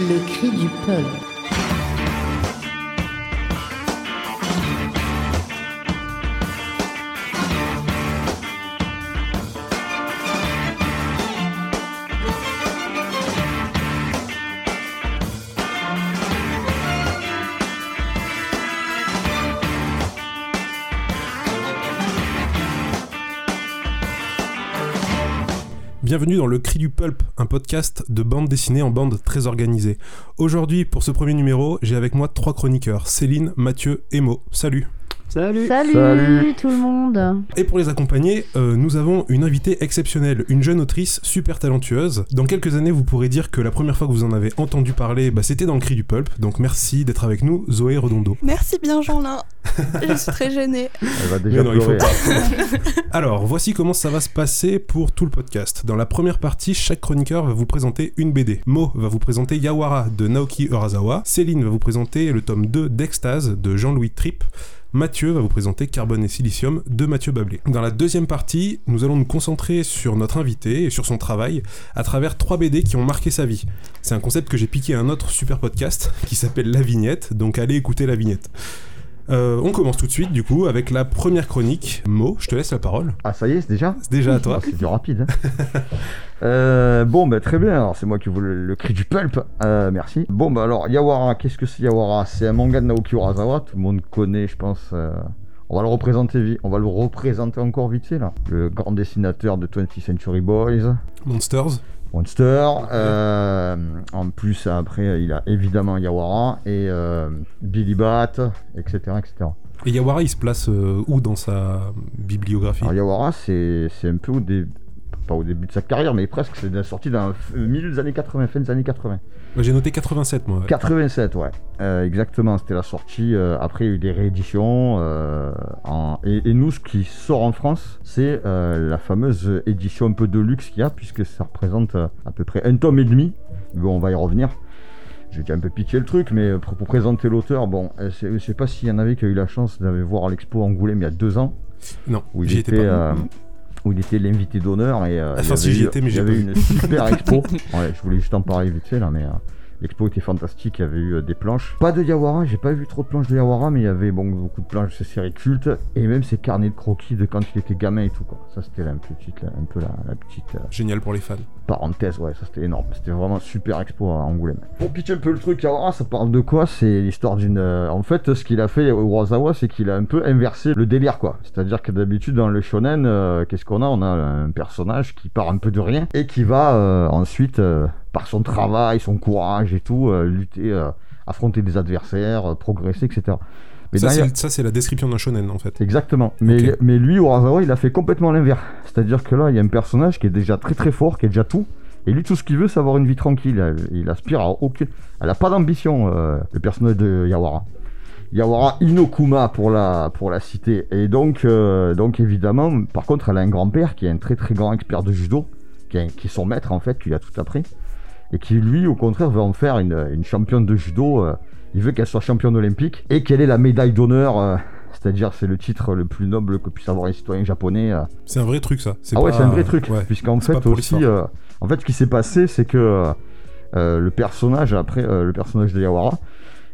Le cri du peuple. Bienvenue dans Le Cri du Pulp, un podcast de bande dessinée en bande très organisée. Aujourd'hui, pour ce premier numéro, j'ai avec moi trois chroniqueurs, Céline, Mathieu et Mo. Salut Salut. Salut, Salut. tout le monde Et pour les accompagner, euh, nous avons une invitée exceptionnelle, une jeune autrice super talentueuse. Dans quelques années, vous pourrez dire que la première fois que vous en avez entendu parler, bah, c'était dans Le Cri du Pulp. Donc merci d'être avec nous, Zoé Redondo. Merci bien Jean-Lin. Je suis très gênée. Elle va déjà non, il faut pleurer. pas. Alors, voici comment ça va se passer pour tout le podcast. Dans la première partie, chaque chroniqueur va vous présenter une BD. Mo va vous présenter Yawara de Naoki Urasawa. Céline va vous présenter le tome 2 d'Extase de Jean-Louis Tripp. Mathieu va vous présenter Carbone et Silicium de Mathieu Bablé. Dans la deuxième partie, nous allons nous concentrer sur notre invité et sur son travail à travers trois BD qui ont marqué sa vie. C'est un concept que j'ai piqué à un autre super podcast qui s'appelle La Vignette, donc allez écouter La Vignette. Euh, on commence tout de suite du coup avec la première chronique. Mo, je te laisse la parole. Ah, ça y est, c'est déjà C'est déjà à toi. C'est du rapide. hein. Euh, bon, bah, très bien. Alors, c'est moi qui vous le, le cri du pulp. Euh, merci. Bon, bah, alors, Yawara, qu'est-ce que c'est Yawara? C'est un manga de Naoki Urasawa. Tout le monde connaît, je pense. On va le représenter, on va le représenter encore vite fait là. Le grand dessinateur de 20th Century Boys, Monsters. Monster. euh, en plus, après, il a évidemment Yawara et euh, Billy Bat, etc., etc. Et Yawara, il se place euh, où dans sa bibliographie? Alors Yawara, c'est c'est un peu au début, pas au début de sa carrière, mais presque, c'est la sortie dans le milieu des années 80, fin des années 80. Moi, J'ai noté 87 moi. ouais. 87, ouais. Euh, exactement, c'était la sortie. euh, après, il y a eu des rééditions. euh, en- et, et nous, ce qui sort en France, c'est euh, la fameuse édition un peu de luxe qu'il y a, puisque ça représente euh, à peu près un tome et demi. Bon, on va y revenir. J'ai déjà un peu piqué le truc, mais pour, pour présenter l'auteur, bon, euh, je sais pas s'il y en avait qui a eu la chance d'aller voir l'expo Angoulême il y a deux ans. Non, j'y étais pas. euh, où il était l'invité d'honneur et euh, il y Enfin, si, avait j'y eu- étais, mais il y avait une super expo. Ouais, je voulais juste en parler vite fait là, mais euh, l'expo était fantastique. Il y avait eu euh, des planches, pas de Yawara, j'ai pas vu trop de planches de Yawara, mais il y avait bon beaucoup de planches de ces séries cultes et même ses carnets de croquis de quand il était gamin et tout quoi. Ça c'était la petite, la- un peu la, la petite euh, Génial pour les fans. parenthèse, ouais, ça c'était énorme. C'était vraiment super expo à Angoulême. Pour pitcher un peu le truc, Yawara, ça parle de quoi? C'est l'histoire d'une. euh, En fait, ce qu'il a fait Urasawa, c'est qu'il a un peu inversé le délire, quoi. C'est-à-dire que d'habitude, dans le shonen, euh, qu'est-ce qu'on a? On a un personnage qui part un peu de rien et qui va euh, ensuite, euh, par son travail, son courage et tout, euh, lutter, euh, affronter des adversaires, euh, progresser, etc. Mais ça, derrière- c'est, la description d'un shonen en fait. Exactement. Mais, lui, Urasawa, il a fait complètement l'inverse. C'est-à-dire que là, il y a un personnage qui est déjà très très fort, qui est déjà tout. Et lui, tout ce qu'il veut, c'est avoir une vie tranquille. Il, aspire à aucune. Elle a pas d'ambition, euh, le personnage de Yawara. Yawara Inokuma pour la, pour la citer. Et donc, euh, donc, évidemment, par contre, elle a un grand-père qui est un très très grand expert de judo, qui est, qui est son maître en fait, qui lui a tout appris. Et qui, lui, au contraire, veut en faire une, une championne de judo. euh, il veut qu'elle soit championne olympique et qu'elle ait la médaille d'honneur. euh, c'est-à-dire, c'est le titre le plus noble que puisse avoir un citoyen japonais. euh. C'est un vrai truc ça. C'est Ah ouais, c'est un vrai truc. ouais. Puisqu'en fait, aussi, en fait, ce qui s'est passé, c'est que le personnage, après le personnage de Yawara,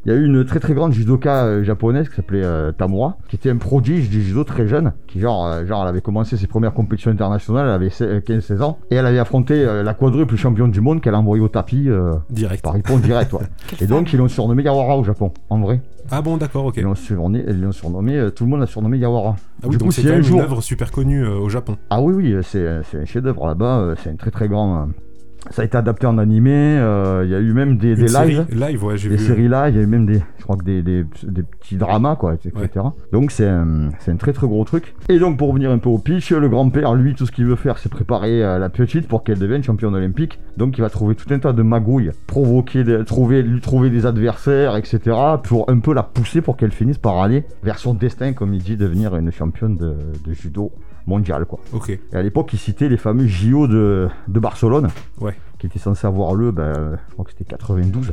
il y a eu une très très grande judoka euh, japonaise qui s'appelait euh, Tamura, qui était un prodige du judo très jeune, qui genre, euh, genre elle avait commencé ses premières compétitions internationales, elle avait se- 15-16 ans, et elle avait affronté euh, la quadruple championne du monde qu'elle a envoyée au tapis euh, Direct. par Ippon direct. ouais. Et donc ils l'ont surnommé Yawara au Japon, en vrai. Ah bon, d'accord, ok. Ils l'ont surnommé, tout le monde l'a surnommé Yawara. Ah oui, Du donc c'est un une œuvre super connue au Japon. Ah oui, oui, c'est un chef-d'œuvre là-bas, c'est un très très grand. Ça a été adapté en animé, euh, il y a eu même des, des lives, live, ouais, j'ai des vu. séries live, il y a eu même des, je crois que des, des, des petits dramas, quoi, etc. Donc c'est un, un très très gros truc. Et donc pour revenir un peu au pitch, le grand-père, lui, tout ce qu'il veut faire, c'est préparer euh, la petite pour qu'elle devienne championne olympique. Donc il va trouver tout un tas de magouilles, provoquer, trouver, lui trouver des adversaires, etc. Pour un peu la pousser pour qu'elle finisse par aller vers son destin, comme il dit, devenir une championne de, de judo mondiale, quoi. Ok. Et à l'époque, il citait les fameux JO de, de Barcelone, Ouais. qui étaient censés avoir lieu, ben, je crois que c'était 92.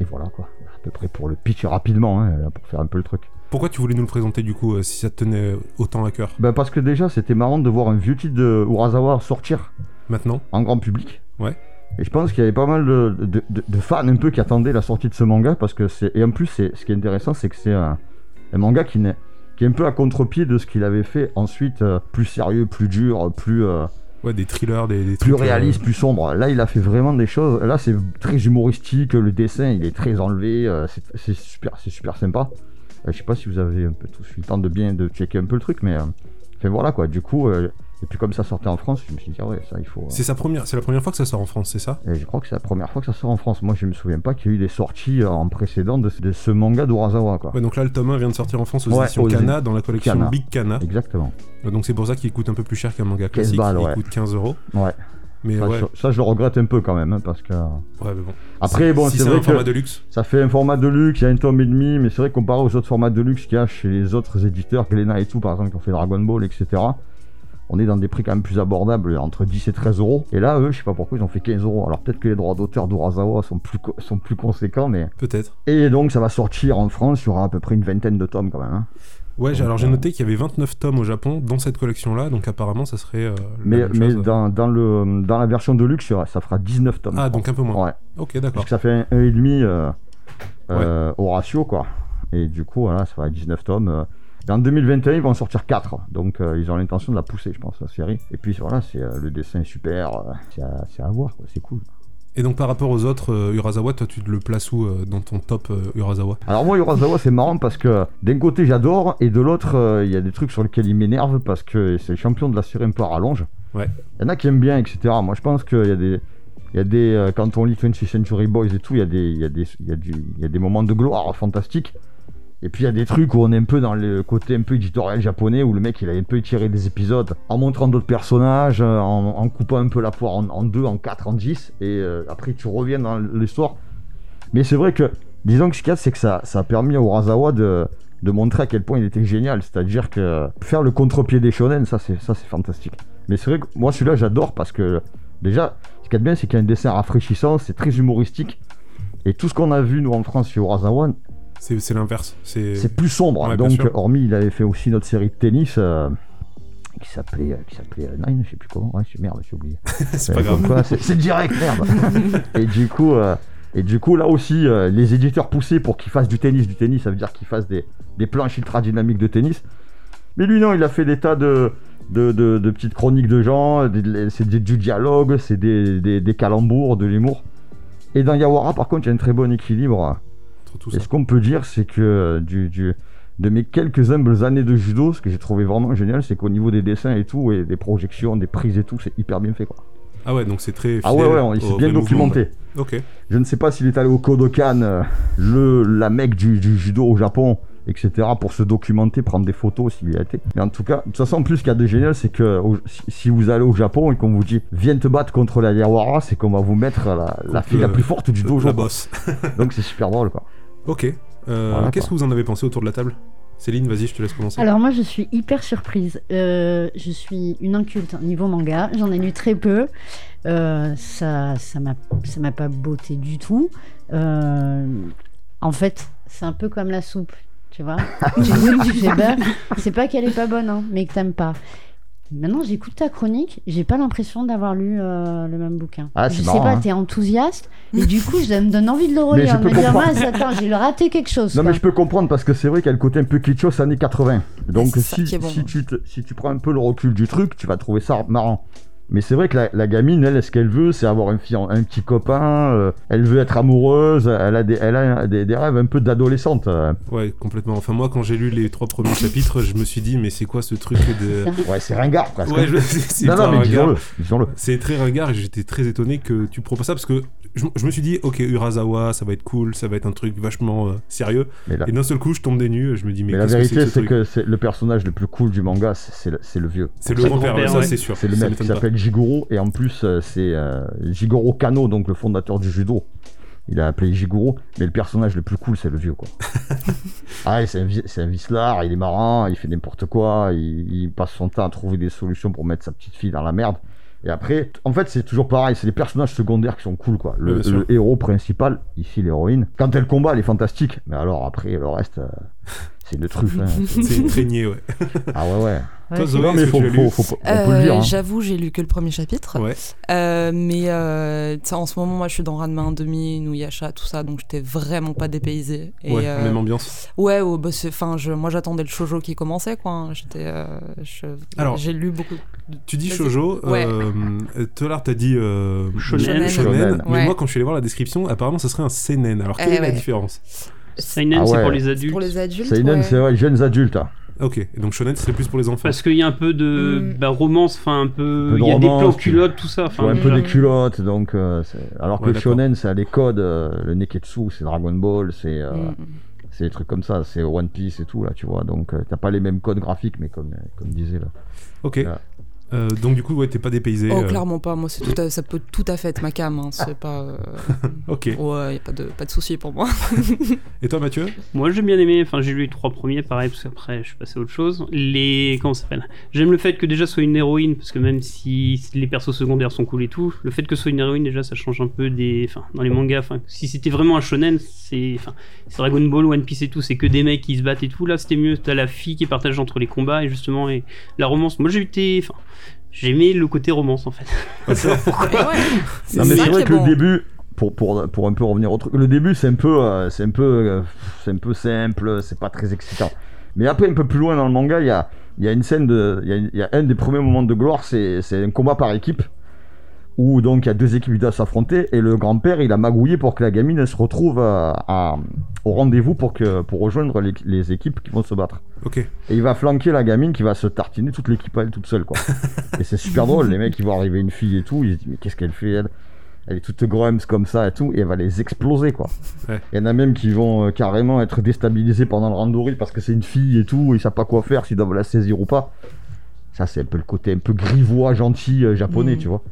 Et voilà, quoi. À peu près pour le pitch rapidement, hein, pour faire un peu le truc. Pourquoi tu voulais nous le présenter du coup, euh, si ça te tenait autant à cœur? Ben, parce que déjà, c'était marrant de voir un vieux titre de Urasawa sortir Maintenant? En grand public. Ouais. Et je pense qu'il y avait pas mal de, de- de- de fans un peu qui attendaient la sortie de ce manga parce que c'est. Et en plus, c'est, ce qui est intéressant, c'est que c'est un, un manga qui, n'est, qui est un peu à contre-pied de ce qu'il avait fait ensuite, euh, plus sérieux, plus dur, plus, euh, Ouais, des thrillers, des, des plus euh, réaliste, plus sombre. Là, il a fait vraiment des choses. Là, c'est très humoristique. Le dessin, il est très enlevé. euh, c'est, super, c'est super sympa. Je sais pas si vous avez un peu tous eu le temps de bien de checker un peu le truc, mais enfin, voilà quoi. Du coup, et puis comme ça sortait en France, je me suis dit ah ouais, ça il faut. euh, C'est sa première, c'est la première fois que ça sort en France, c'est ça? Et je crois que c'est la première fois que ça sort en France. Moi, je me souviens pas qu'il y a eu des sorties euh, en précédent de, de ce manga d'Urasawa, quoi. Ouais, donc là, le tome 1 vient de sortir en France aux Ouais, éditions aux Kana, dans la collection Kana. Big Kana. Exactement. Donc c'est pour ça qu'il coûte un peu plus cher qu'un manga 15 classique. balles, il ouais. coûte 15 euros. Ouais. Mais Ça, ouais, je, ça, je le regrette un peu quand même, hein, parce que. ouais, mais bon. Après, bon, si c'est vrai un format que de luxe. ça fait un format de luxe, il y a un tome et demi, mais c'est vrai que comparé aux autres formats de luxe qu'il y a chez les autres éditeurs, Glénat et tout, par exemple, qui ont fait Dragon Ball, etc. On est dans des prix quand même plus abordables, entre 10 et 13 euros. Et là, eux, je sais pas pourquoi ils ont fait 15 euros. Alors peut-être que les droits d'auteur d'Urasawa sont plus, sont plus conséquents, mais. Peut-être. Et donc, ça va sortir en France, il y aura à peu près une vingtaine de tomes quand même. hein. Ouais, Donc, alors j'ai euh, noté qu'il y avait 29 tomes au Japon dans cette collection-là, donc apparemment ça serait. euh, Mais, mais chose. dans, dans, le, dans la version de luxe, ça fera 19 tomes. Ah, donc un peu moins. Ouais, Ok, parce d'accord. que ça fait un, un et demi euh, euh, au ratio, quoi. Et du coup, voilà, ça fera 19 tomes. Et en 2021, ils vont en sortir 4. Donc, euh, ils ont l'intention de la pousser, je pense, la série. Et puis, voilà, c'est, euh, le dessin est super. euh, c'est, à, à voir. C'est cool. Et donc par rapport aux autres Urasawa, toi tu le places où dans ton top Urasawa? Alors, moi, Urasawa, c'est marrant parce que d'un côté, j'adore. Et de l'autre, il y a des trucs sur lesquels il m'énerve parce que c'est le champion de la série un peu à rallonge. Ouais. Il y en a qui aiment bien, etc. Moi, je pense qu'il y a des. Il y a des. euh, quand on lit 20th Century Boys et tout, il y a des, il y a des, il y a du, il y a des moments de gloire fantastiques. Et puis il y a des trucs où on est un peu dans le côté un peu éditorial japonais où le mec il a un peu étiré des épisodes en montrant d'autres personnages, en, coupant un peu la poire en, deux, en quatre, en dix, et euh, après tu reviens dans l'histoire. Mais c'est vrai que, disons que ce qu'il y a, c'est que ça, ça a permis à Urasawa de, de montrer à quel point il était génial. C'est-à-dire que faire le contre-pied des shonen, ça c'est ça c'est fantastique. Mais c'est vrai que moi celui-là j'adore parce que déjà, ce qu'il y a de bien c'est qu'il y a un dessin rafraîchissant, c'est très humoristique. Et tout ce qu'on a vu nous en France sur Urasawa, C'est c'est l'inverse. C'est c'est plus sombre. Ouais, bien Donc, hormis, il avait fait aussi notre série de tennis euh, qui s'appelait euh, qui s'appelait euh, Nine, je sais plus comment. Ouais, merde, j'ai oublié. c'est pas grave. c'est c'est direct, merde. et du coup, euh, et du coup, là aussi, euh, les éditeurs poussaient pour qu'il fasse du tennis. Du tennis, ça veut dire qu'il fasse des, des planches ultra dynamiques de tennis. Mais lui, non, il a fait des tas de, de, de- de petites chroniques de gens. des- C'est des- du dialogue, c'est des, des, des calembours, de l'humour. Et dans Yawara, par contre, il y a un très bon équilibre. Tout Et ça. ce qu'on peut dire, c'est que euh, du, du- de mes quelques humbles années de judo, ce que j'ai trouvé vraiment génial, c'est qu'au niveau des dessins et tout, et des projections, des prises et tout, c'est hyper bien fait. Quoi. Ah ouais, donc c'est très. Ah ouais, ouais, il s'est bien documenté. Ok. Je ne sais pas s'il est allé au Kodokan, euh, le, la mec du, du judo au Japon, etc., pour se documenter, prendre des photos s'il y a été. Mais en tout cas, de toute façon, en plus, ce qu'il y a de génial, c'est que au- si, vous allez au Japon et qu'on vous dit viens te battre contre la Yawara, c'est qu'on va vous mettre la, fille la plus forte du dojo. La bosse. Donc c'est super drôle, quoi. Ok. Euh, Voilà, Qu'est-ce que vous en avez pensé autour de la table? Céline, vas-y, je te laisse commencer. Alors moi je suis hyper surprise. Euh, je suis une inculte niveau manga. J'en ai lu très peu. Euh, ça ça m'a ça m'a pas botté du tout. Euh, en fait c'est un peu comme la soupe. Tu vois Tu goûtes, tu fais bah, C'est pas qu'elle est pas bonne, hein, mais que t'aimes pas. Maintenant, j'écoute ta chronique, j'ai pas l'impression d'avoir lu euh, le même bouquin. Ah, je marrant, sais pas, hein. t'es enthousiaste, et du coup, ça me donne envie de le je relire, de peux me dire, comprendre. mince, attends, j'ai raté quelque chose. Non quoi. mais je peux comprendre parce que c'est vrai qu'il y a le côté un peu kitschos années 80. Donc si, bon. si, tu te- si tu prends un peu le recul du truc, tu vas trouver ça marrant. Mais c'est vrai que la, la gamine, elle, ce qu'elle veut, c'est avoir un, un petit copain, euh, elle veut être amoureuse, elle a des, elle a des, des rêves un peu d'adolescente. euh. Ouais, complètement. Enfin, moi, quand j'ai lu les trois premiers chapitres, je me suis dit, mais c'est quoi ce truc de. Ouais, c'est ringard presque. Ouais, je... c'est non, non, mais disons-le. C'est très ringard et j'étais très étonné que tu proposes ça parce que je, je me suis dit, ok, Urasawa, ça va être cool, ça va être un truc vachement euh, sérieux. Et d'un seul coup, je tombe des nues, je me dis, mais, mais la vérité, c'est que, le personnage le plus cool du manga, c'est le, vieux. c'est le grand-père, ça ouais. c'est sûr. C'est le mec qui s'appelle Jigoro et en plus euh, c'est euh, Jigoro Kano, donc le fondateur du judo. Il a appelé Jigoro, mais le personnage le plus cool c'est le vieux quoi. ah, c'est un, un vicelard, il est marrant, il fait n'importe quoi, il, il passe son temps à trouver des solutions pour mettre sa petite fille dans la merde. Et après, en fait, c'est toujours pareil, c'est les personnages secondaires qui sont cool quoi. Le, le héros principal, ici l'héroïne, quand elle combat, elle est fantastique, mais alors après le reste, euh, c'est une truffe. hein. C'est une traînée, ouais. ah ouais, ouais. Ouais, Toi, non, mais faut, faut, faut- on peut le Euh, dire. hein. J'avoue, j'ai lu que le premier chapitre. Ouais. Euh, mais euh, en ce moment, moi, je suis dans Ranma 1,5, Nuyasha, tout ça, donc j'étais vraiment pas dépaysée. Et, ouais, euh, même ambiance. Ouais, ouais, bah, je, moi j'attendais le shoujo qui commençait, quoi. hein. J'étais, euh, je- Alors, j'ai lu beaucoup. Tu dis shoujo, Ouais. l'heure t'as dit euh, Shonen. Shonen. mais Ouais. moi quand je suis allé voir la description, apparemment ce serait un seinen. Alors quelle Eh est la différence? Seinen, Ah c'est pour les adultes. Pour les adultes. Seinen, ouais. c'est vrai, jeunes adultes. hein. Ok, et donc shonen ce serait plus pour les enfants. Parce qu'il y a un peu de Mm. bah, romance, enfin un peu. Il y a des plans culottes, tout ça. Enfin, un peu des culottes, donc euh, c'est- alors que Ouais, shonen, c'est les codes, euh, le neketsu, c'est Dragon Ball, c'est euh, Mm. c'est des trucs comme ça, c'est One Piece et tout là, tu vois. Donc euh, t'as pas les mêmes codes graphiques, mais comme comme disait là. Ok. Là. Euh, donc du coup ouais t'es pas dépaysé. Oh, euh, clairement pas. Moi, c'est tout à- ça peut tout à fait être ma cam. hein. C'est pas. euh, Ok. Ouais, y a pas de, pas de souci pour moi. Et toi Mathieu? Moi j'ai bien aimé, enfin j'ai lu les trois premiers, pareil, parce qu'après je suis passé à autre chose. Les. Comment ça s'appelle? J'aime le fait que déjà soit une héroïne, parce que même si les persos secondaires sont cool et tout, le fait que soit une héroïne, déjà ça change un peu des. Enfin, dans les mangas, enfin, si c'était vraiment un shonen, c'est. Enfin, c'est Dragon Ball, One Piece et tout, c'est que des mecs qui se battent et tout. Là c'était mieux, t'as la fille qui partage entre les combats et justement, et la romance. Moi j'ai été. Enfin, j'aimais le côté romance en fait. Ouais, Non mais ça c'est vrai que bon. le début, pour, pour, pour un peu revenir au truc, le début c'est un peu, euh, c'est un peu, euh, c'est un peu simple, c'est pas très excitant. Mais après un peu plus loin dans le manga, il y a, il y a une scène de, il y a, il y a un des premiers moments de gloire, c'est, c'est un combat par équipe où donc il y a deux équipes qui doivent s'affronter et le grand-père il a magouillé pour que la gamine elle se retrouve euh, à- au rendez-vous pour que pour rejoindre les, les équipes qui vont se battre. Ok. Et il va flanquer la gamine qui va se tartiner toute l'équipe à elle toute seule quoi. et c'est super drôle, les mecs ils voient arriver une fille et tout, ils se disent mais qu'est-ce qu'elle fait elle? Elle est toute grumps comme ça et tout, et elle va les exploser quoi. Ouais. Il y en a même qui vont euh, carrément être déstabilisés pendant le randori parce que c'est une fille et tout, ils savent pas quoi faire, s'ils doivent la saisir ou pas. Ça c'est un peu le côté un peu grivois, gentil euh, japonais, Mm. tu vois.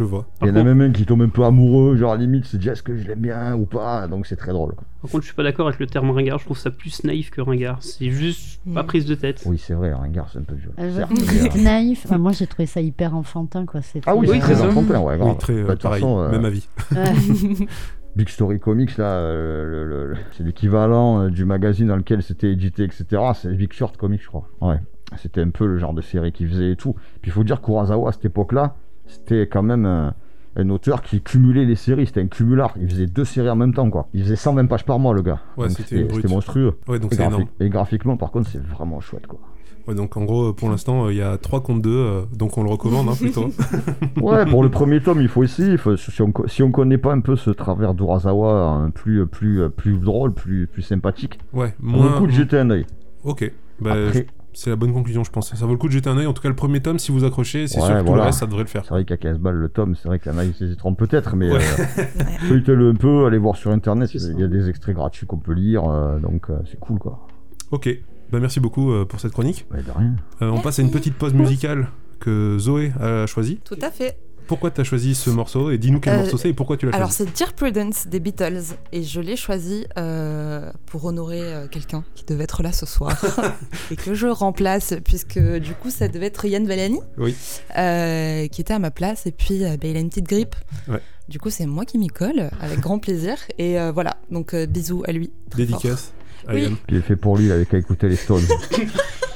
Je vois. Il y en a même un qui tombe un peu amoureux, genre à la limite se dit est-ce que je l'aime bien ou pas, donc c'est très drôle. Par contre, je suis pas d'accord avec le terme ringard, je trouve ça plus naïf que ringard. C'est juste pas prise de tête. Oui c'est vrai, un gars c'est un peu violent. Euh, certes, vous mais, euh, dites naïf. Enfin, moi, j'ai trouvé ça hyper enfantin, quoi. C'était, Ah oui, Oui, c'est très c'est enfantin, ouais, grave. Oui, très euh, Bah, pareil. façon, euh, Même avis. Ouais. Big Story Comics, là, euh, c'est l'équivalent euh, du magazine dans lequel c'était édité, etc. C'est Big Short Comics, je crois. Ouais. C'était un peu le genre de série qu'il faisait et tout. Puis il faut dire Kurosawa, à cette époque-là, c'était quand même un, un auteur qui cumulait les séries. C'était un cumulard. Il faisait deux séries en même temps, quoi. Il faisait 120 pages par mois, le gars. Ouais, c'était monstrueux. Ouais, donc Et, énorme. graphiquement, par contre, c'est vraiment chouette, quoi. Ouais, donc en gros, pour l'instant, euh, il y a 3 contre 2, donc on le recommande hein, plutôt. Ouais, pour le premier tome, il faut essayer. Faut- si, on, si on connaît pas un peu ce travers d'Urasawa, hein, plus, plus, plus drôle, plus, plus sympathique, Ouais, moins. coup de jeter un œil. Ok. Bah, Après, c'est la bonne conclusion, je pense. Ça vaut le coup de jeter un œil. En tout cas, le premier tome, si vous accrochez, c'est Ouais, sûr que tout le reste, ça devrait le faire. C'est vrai qu'à 15 balles le tome, c'est vrai a qui s'hésiteront peut-être, mais Ouais. euh, feuilletez-le un peu, allez voir sur internet, il y a des extraits gratuits qu'on peut lire, euh, donc euh, c'est cool quoi. Ok. Bah, merci beaucoup euh, pour cette chronique. De rien. Euh, on passe à une petite pause musicale que Zoé a choisie. Tout à fait. Pourquoi tu as choisi ce morceau et dis-nous quel Euh, morceau c'est et pourquoi tu l'as Alors choisi c'est Dear Prudence des Beatles et je l'ai choisi euh, pour honorer euh, quelqu'un qui devait être là ce soir et que je remplace puisque du coup ça devait être Yann Valani Oui. euh, qui était à ma place et puis euh, bah, il a une petite grippe. Ouais. Du coup c'est moi qui m'y colle avec grand plaisir et euh, voilà donc euh, bisous à lui. Dédicace. à Oui. Yann. Qui est fait pour lui, il avait qu'à écouter les Stones.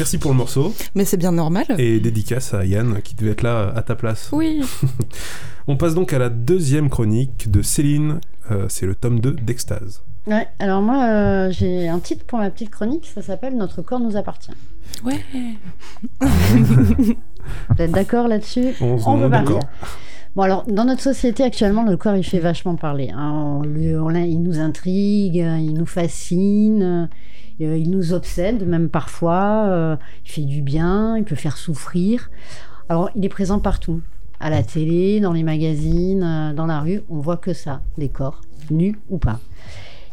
Merci pour le morceau Mais c'est bien normal. et dédicace à Yann qui devait être là à ta place. Oui. On passe donc à la deuxième chronique de Céline. Euh, c'est le tome 2 d'Extase. Ouais, alors moi, euh, j'ai un titre pour ma petite chronique, ça s'appelle Notre corps nous appartient. Ouais. Vous êtes d'accord là-dessus? On On peut partir. Bon alors, dans notre société actuellement, le corps il fait vachement parler. hein. On lui- on l'a- il nous intrigue, il nous fascine, euh, il nous obsède même parfois. euh, il fait du bien, il peut faire souffrir. Alors, il est présent partout, à la télé, dans les magazines, euh, dans la rue. On voit que ça, des corps, nus ou pas.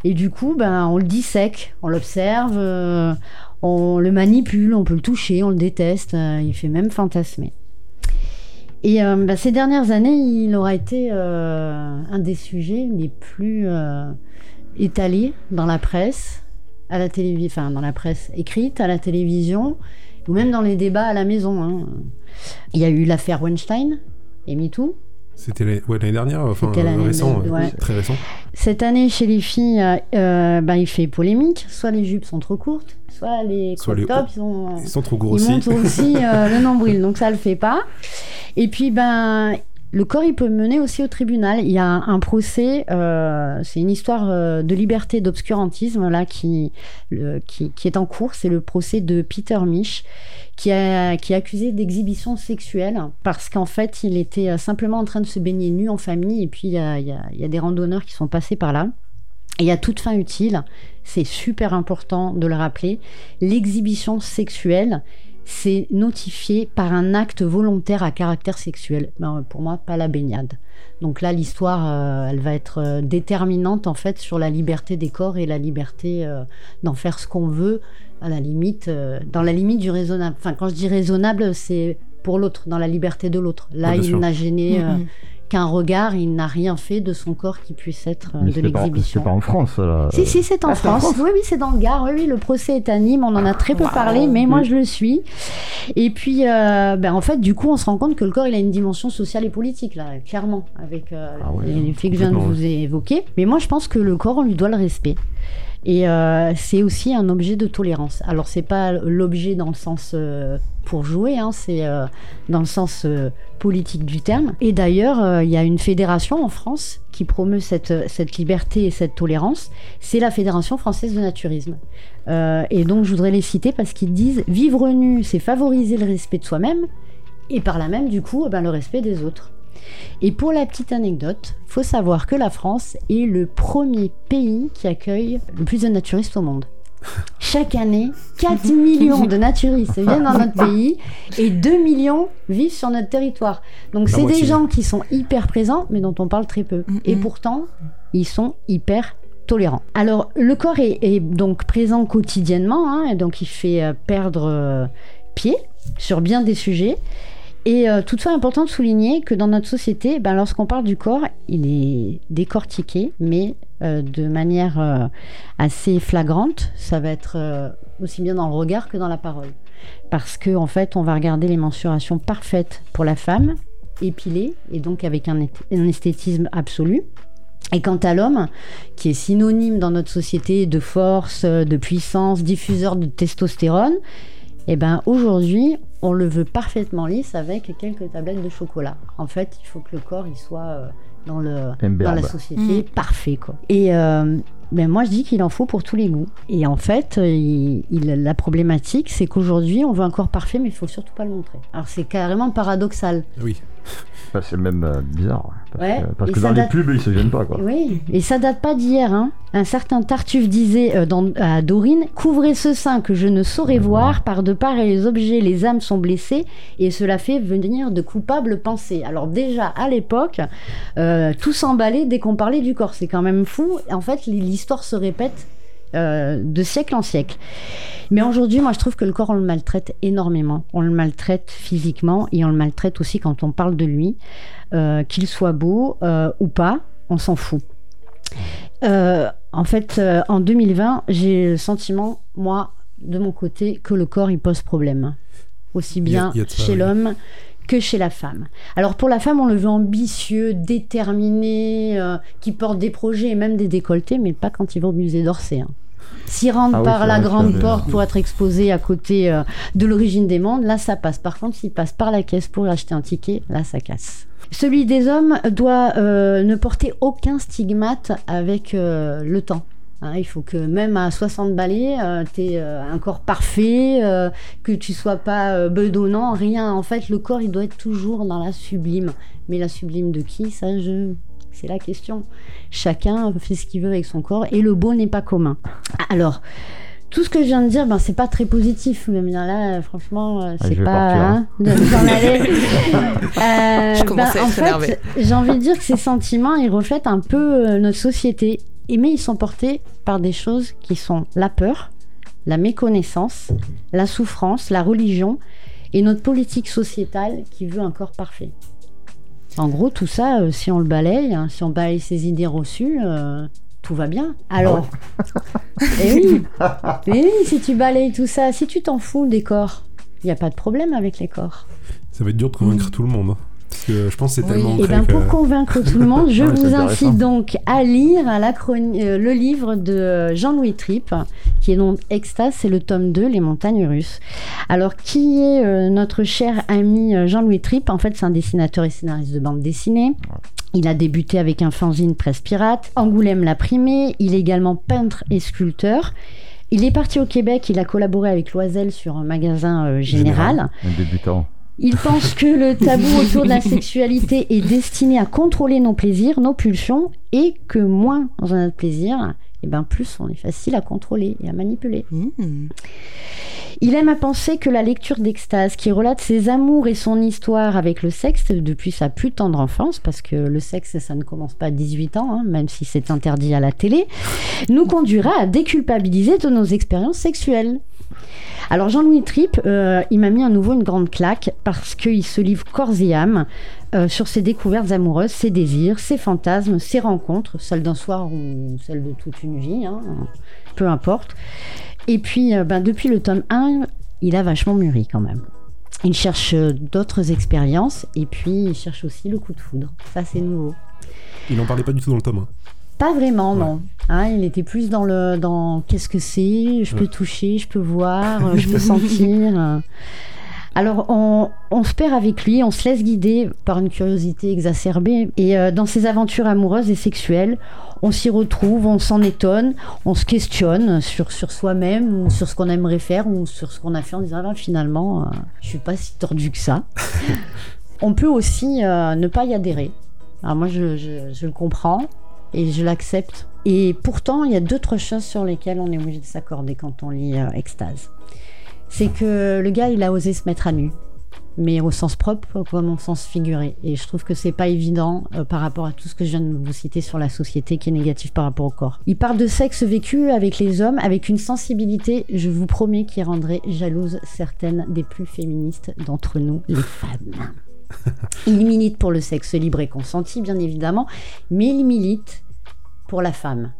Et du coup, ben, on le dissèque, on l'observe, euh, on le manipule, on peut le toucher, on le déteste, euh, il fait même fantasmer. Et euh, bah, ces dernières années, il aura été euh, un des sujets les plus euh, étalés dans la presse, à la télévision, enfin dans la presse écrite, à la télévision, ou même dans les débats à la maison. hein. Il y a eu l'affaire Weinstein et MeToo. C'était l'année ouais, dernière, enfin récent, euh, ouais. très récent. Cette année, chez les filles, euh, euh, bah, il fait polémique. Soit les jupes sont trop courtes, soit les Soit crop les tops sont, Ils sont trop gros il aussi. montre aussi euh, le nombril, donc ça le fait pas. Et puis ben le corps il peut mener aussi au tribunal. Il y a un procès, euh, c'est une histoire euh, de liberté d'obscurantisme là qui, est en cours. C'est le procès de Peter Mich qui a est accusé d'exhibition sexuelle parce qu'en fait il était euh, simplement en train de se baigner nu en famille et puis il y a, y a des randonneurs qui sont passés par là. Et à toute fin utile, c'est super important de le rappeler, l'exhibition sexuelle, c'est notifié par un acte volontaire à caractère sexuel. Ben, pour moi, pas la baignade. Donc là, l'histoire, euh, elle va être euh, déterminante en fait sur la liberté des corps et la liberté euh, d'en faire ce qu'on veut, à la limite, euh, dans la limite du raisonnable. Enfin, quand je dis raisonnable, c'est pour l'autre, dans la liberté de l'autre. Là, il n'a gêné euh, Mhm. Qu'un regard, il n'a rien fait de son corps qui puisse être euh, Mais de l'exhibition. C'est pas en France, là. Si, si, c'est en Ah, en France. Oui, oui, c'est dans le Gard. Oui, oui, le procès est à Nîmes. On en a très peu Wow. parlé, mais moi, je le suis. Et puis, euh, ben, en fait, du coup, on se rend compte que le corps, il a une dimension sociale et politique, là, clairement, avec euh, Ah les, faits que je viens de vous évoquer. Mais moi, je pense que le corps, on lui doit le respect. Et euh, c'est aussi un objet de tolérance. Alors, c'est pas l'objet dans le sens pour jouer, hein, c'est euh, dans le sens euh, politique du terme. Et d'ailleurs, euh, il y a une fédération en France qui promeut cette, liberté et cette tolérance. C'est la Fédération française de naturisme. Et donc, je voudrais les citer parce qu'ils disent vivre nu, c'est favoriser le respect de soi-même et par là même, du coup, eh ben, le respect des autres. Et pour la petite anecdote, faut savoir que la France est le premier pays qui accueille le plus de naturistes au monde. Chaque année, 4 millions de naturistes viennent dans notre pays et 2 millions vivent sur notre territoire. Donc c'est des gens qui sont hyper présents mais dont on parle très peu. Mhm. Et pourtant, ils sont hyper tolérants. Alors le corps est, est donc présent quotidiennement hein, et donc il fait euh, perdre euh, pied sur bien des sujets. Et euh, toutefois, important de souligner que dans notre société, ben, lorsqu'on parle du corps, il est décortiqué, mais euh, de manière euh, assez flagrante. Ça va être euh, aussi bien dans le regard que dans la parole. Parce qu'en en fait, on va regarder les mensurations parfaites pour la femme, épilée, et donc avec un, un esthétisme absolu. Et quant à l'homme, qui est synonyme dans notre société de force, de puissance, diffuseur de testostérone, et ben aujourd'hui, on le veut parfaitement lisse avec quelques tablettes de chocolat. En fait, il faut que le corps il soit euh, dans le dans la société Mm. parfait quoi. Et euh, ben moi je dis qu'il en faut pour tous les goûts. Et en fait, euh, il- il- la problématique c'est qu'aujourd'hui on veut un corps parfait mais il faut surtout pas le montrer. Alors c'est carrément paradoxal. Oui. Bah, c'est même euh, bizarre. Parce Ouais, que, parce et que ça dans date- les pubs, ils se gênent pas, quoi. Oui, et ça date pas d'hier. Hein. Un certain Tartuffe disait euh, dans, à Dorine Couvrez ce sein que je ne saurais voir, par de pareils objets, les âmes sont blessées, et cela fait venir de coupables pensées. Alors, déjà à l'époque, euh, tout s'emballait dès qu'on parlait du corps. C'est quand même fou. En fait, l'histoire se répète euh, de siècle en siècle. Mais aujourd'hui, moi, je trouve que le corps, on le maltraite énormément. On le maltraite physiquement et on le maltraite aussi quand on parle de lui. Euh, qu'il soit beau euh, ou pas, on s'en fout. En fait, en 2020, j'ai le sentiment, moi, de mon côté, que le corps, il pose problème. Aussi bien a chez l'homme que chez la femme. Alors pour la femme, on le veut ambitieux, déterminé, euh, qui porte des projets et même des décolletés, mais pas quand il va au musée d'Orsay. hein. S'il rentre Ah oui, par la grande porte pour être exposé à côté euh, de l'origine des mondes, là ça passe. Par contre, s'il passe par la caisse pour acheter un ticket, là ça casse. Celui des hommes doit euh, ne porter aucun stigmate avec le temps. Hein, il faut que même à 60 balais, tu aies un corps parfait, euh, que tu sois pas euh, bedonnant, rien. En fait, le corps, il doit être toujours dans la sublime. Mais la sublime de qui? Ça, je... c'est la question. Chacun fait ce qu'il veut avec son corps et le beau n'est pas commun. Alors, tout ce que je viens de dire, ben, c'est pas très positif. Mais là, franchement, euh, Ah, c'est vais pas. hein, de s'en aller. Euh, Je commence à en être énervée. fait, j'ai envie de dire que ces sentiments, ils reflètent un peu euh, notre société. Et mais ils sont portés par des choses qui sont la peur, la méconnaissance, la souffrance, la religion et notre politique sociétale qui veut un corps parfait. En gros, tout ça, euh, si on le balaye, hein, si on balaye ses idées reçues, euh, tout va bien. Alors, eh oui, Eh oui, si tu balayes tout ça, si tu t'en fous des corps, il n'y a pas de problème avec les corps. Ça va être dur de convaincre tout le monde. Parce que je pense que c'est Oui. tellement Et bien que- pour convaincre tout le monde, je Ouais, vous incite donc à lire la chroni- euh, le livre de Jean-Louis Tripp, qui est donc Extase, c'est le tome 2, Les montagnes russes. Alors qui est euh, notre cher ami euh, Jean-Louis Tripp En fait, c'est un dessinateur et scénariste de bande dessinée. Il a débuté avec un fanzine presse pirate. Angoulême l'a primé. Il est également peintre et sculpteur. Il est parti au Québec, il a collaboré avec Loisel sur un magasin euh, général. Un débutant. Il pense que le tabou autour de la sexualité est destiné à contrôler nos plaisirs, nos pulsions, et que moins on a de plaisir, et ben plus on est facile à contrôler et à manipuler. Mmh. Il aime à penser que la lecture d'Extase, qui relate ses amours et son histoire avec le sexe depuis sa plus tendre enfance, parce que le sexe, ça ne commence pas à 18 ans, hein, même si c'est interdit à la télé, nous conduira à déculpabiliser de nos expériences sexuelles. Alors Jean-Louis Tripp, euh, il m'a mis à nouveau une grande claque parce qu'il se livre corps et âme euh, sur ses découvertes amoureuses, ses désirs, ses fantasmes, ses rencontres, celles d'un soir ou celles de toute une vie, hein, peu importe. Et puis, euh, ben, depuis le tome 1, il a vachement mûri quand même. Il cherche d'autres expériences et puis il cherche aussi le coup de foudre. Ça, c'est nouveau. Il n'en parlait pas du tout dans le tome. hein. Pas vraiment, Ouais. non. Hein, il était plus dans le dans qu'est-ce que c'est, je peux Ouais. toucher, je peux voir, je peux sentir. Alors on, on se perd avec lui, on se laisse guider par une curiosité exacerbée et euh, dans ses aventures amoureuses et sexuelles, on s'y retrouve, on s'en étonne, on se questionne sur, sur soi-même ou sur ce qu'on aimerait faire ou sur ce qu'on a fait en disant Ah, finalement, euh, je suis pas si tordu que ça. on peut aussi euh, ne pas y adhérer. Alors moi je, je- je le comprends et je l'accepte. Et pourtant, il y a d'autres choses sur lesquelles on est obligé de s'accorder quand on lit euh, Extase. C'est que le gars, il a osé se mettre à nu, mais au sens propre comme au sens figuré. Et je trouve que c'est pas évident euh, par rapport à tout ce que je viens de vous citer sur la société qui est négative par rapport au corps. Il parle de sexe vécu avec les hommes, avec une sensibilité, je vous promets, qui rendrait jalouse certaines des plus féministes d'entre nous, les femmes. Il milite pour le sexe libre et consenti, bien évidemment, mais il milite pour la femme.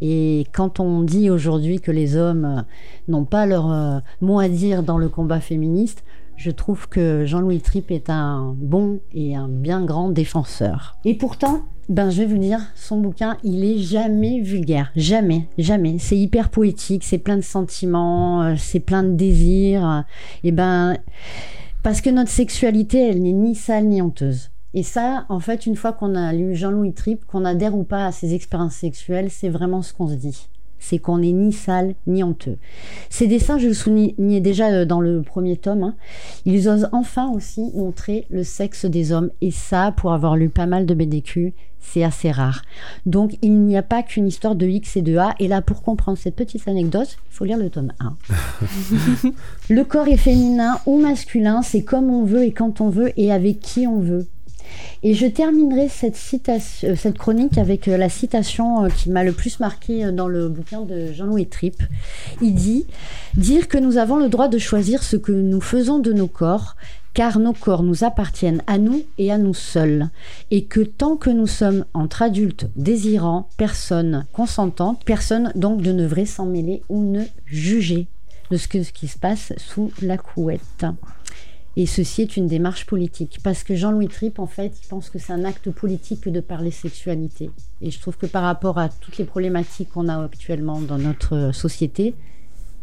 Et quand on dit aujourd'hui que les hommes euh, n'ont pas leur euh, mot à dire dans le combat féministe, je trouve que Jean-Louis Tripp est un bon et un bien grand défenseur. Et pourtant, ben je vais vous dire, son bouquin, il est jamais vulgaire, jamais, jamais. C'est hyper poétique, c'est plein de sentiments, euh, c'est plein de désirs. Et ben parce que notre sexualité, elle n'est ni sale ni honteuse. Et ça, en fait, une fois qu'on a lu Jean-Louis Tripp, qu'on adhère ou pas à ses expériences sexuelles, c'est vraiment ce qu'on se dit. C'est qu'on n'est ni sale ni honteux. Ces dessins, je le soulignais déjà euh, dans le premier tome, hein, ils osent enfin aussi montrer le sexe des hommes. Et ça, pour avoir lu pas mal de BDQ, c'est assez rare. Donc, il n'y a pas qu'une histoire de X et de A. Et là, pour comprendre cette petite anecdote, il faut lire le tome 1. le corps est féminin ou masculin, c'est comme on veut et quand on veut et avec qui on veut. Et je terminerai cette, euh, chronique avec euh, la citation euh, qui m'a le plus marqué dans le bouquin de Jean-Louis Tripp. Il dit Dire que nous avons le droit de choisir ce que nous faisons de nos corps, car nos corps nous appartiennent à nous et à nous seuls, et que tant que nous sommes entre adultes désirants, personne consentante, personne donc ne devrait s'en mêler ou ne juger de ce qui se passe sous la couette. Et ceci est une démarche politique. Parce que Jean-Louis Tripp, en fait, il pense que c'est un acte politique que de parler sexualité. Et je trouve que par rapport à toutes les problématiques qu'on a actuellement dans notre société,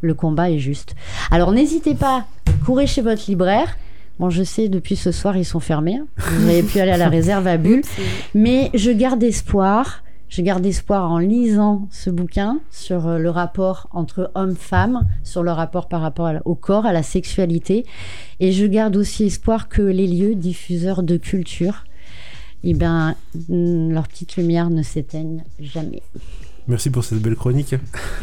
le combat est juste. Alors n'hésitez pas, courez chez votre libraire. Bon, je sais, depuis ce soir, ils sont fermés. Vous avez pu aller à la réserve à Bulle. Mais je garde espoir. Je garde espoir en lisant ce bouquin sur euh, le rapport entre hommes-femmes, sur le rapport par rapport au corps, à la sexualité. Et je garde aussi espoir que les lieux diffuseurs de culture, eh ben, leur petite lumière ne s'éteigne jamais. Merci pour cette belle chronique.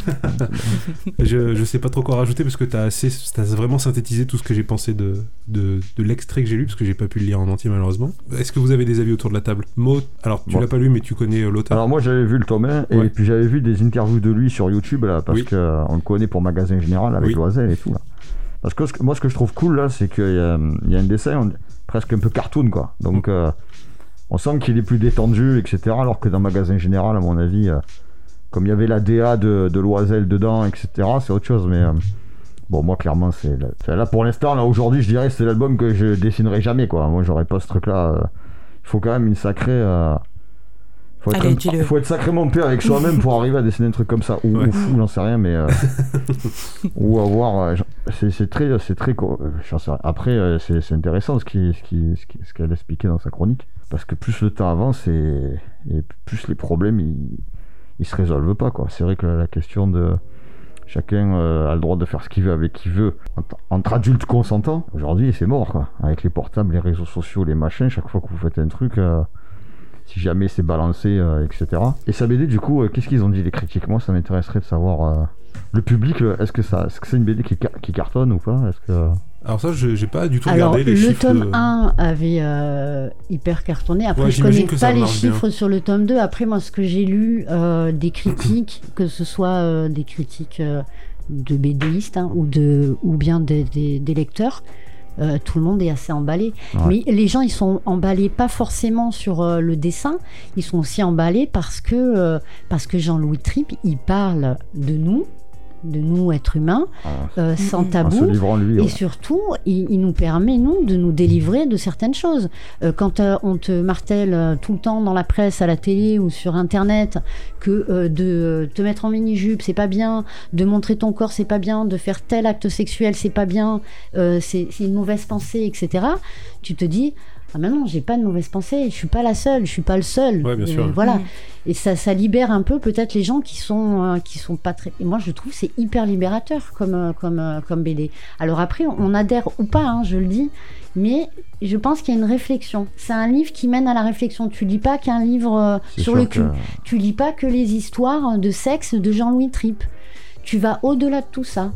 je, je sais pas trop quoi rajouter parce que assez, t'as vraiment synthétisé tout ce que j'ai pensé de, de, de l'extrait que j'ai lu parce que j'ai pas pu le lire en entier malheureusement. Est-ce que vous avez des avis autour de la table? Mo, alors tu Bon. l'as pas lu mais tu connais euh, l'auteur. Alors moi j'avais vu le tome 1 et Ouais. puis j'avais vu des interviews de lui sur YouTube là parce Oui. que euh, le connaît pour Magasin Général avec Oui. Loisel et tout là. Parce que moi ce que je trouve cool là c'est qu'il y, a- il y a un dessin on- presque un peu cartoon quoi. Donc euh, on sent qu'il est plus détendu etc. Alors que dans Magasin Général à mon avis euh, comme il y avait la DA de, de Loisel dedans etc. C'est autre chose mais euh, bon moi clairement c'est là, c'est là pour l'instant là aujourd'hui je dirais c'est l'album que je dessinerai jamais quoi. Moi j'aurais pas ce truc là. Il faut quand même une sacrée euh, faut être, Allez, un- faut être sacrément paix avec soi-même pour arriver à dessiner un truc comme ça. Ou, Ouais. ou fou, j'en sais rien, mais. euh, ou avoir. euh, c'est, c'est très. C'est très co- euh, j'en sais rien. Après, euh, c'est, c'est intéressant ce, qui, ce, qui, ce, qui- ce qu'elle expliquait dans sa chronique. Parce que plus le temps avance et, et plus les problèmes ils, ils se résolvent pas. Quoi. C'est vrai que la question de. Chacun euh, a le droit de faire ce qu'il veut avec qui veut entre, adultes consentants. Aujourd'hui, c'est mort. Quoi. Avec les portables, les réseaux sociaux, les machins, chaque fois que vous faites un truc. euh, si jamais c'est balancé, euh, etc. Et sa BD, du coup, euh, qu'est-ce qu'ils ont dit les critiques? Moi, ça m'intéresserait de savoir euh, le public. Est-ce que ça, est-ce que c'est une BD qui, qui cartonne ou pas? Est-ce que Alors ça je- j'ai pas du tout Alors, regardé les le chiffres. tome de- 1 avait euh, hyper cartonné. Après, Ouais, je j'imagine connais pas les bien. chiffres sur le tome 2. Après, moi, ce que j'ai lu euh, des critiques, que ce soit euh, des critiques de BDistes hein, ou, de, ou bien des, des- des lecteurs, euh, tout le monde est assez emballé. Ouais. Mais les gens, ils sont emballés pas forcément sur euh, le dessin, ils sont aussi emballés parce que, euh, parce que Jean-Louis Tripp, il parle de nous, de nous, êtres humains, Ah, euh, sans en tabou. se livrant lui Et surtout, il, il nous permet, nous, de nous délivrer de certaines choses. Euh, quand euh, on te martèle euh, tout le temps dans la presse, à la télé ou sur Internet que euh, de te mettre en mini-jupe, c'est pas bien, de montrer ton corps, c'est pas bien, de faire tel acte sexuel, c'est pas bien, euh, c'est une mauvaise pensée, etc., tu te dis... Ah mais non, j'ai pas de mauvaise pensée, je suis pas la seule, je suis pas le seul. Ouais, bien sûr. voilà. Mhm. Et ça, ça libère un peu peut-être les gens qui sont, euh, qui sont pas très. Et moi, je trouve que c'est hyper libérateur comme, euh, comme, euh, comme BD. Alors après, on, adhère ou pas, hein, je le dis, mais je pense qu'il y a une réflexion. C'est un livre qui mène à la réflexion. Tu lis pas qu'un livre euh, sur le que- cul. Tu lis pas que les histoires de sexe de Jean-Louis Tripp. Tu vas au-delà de tout ça.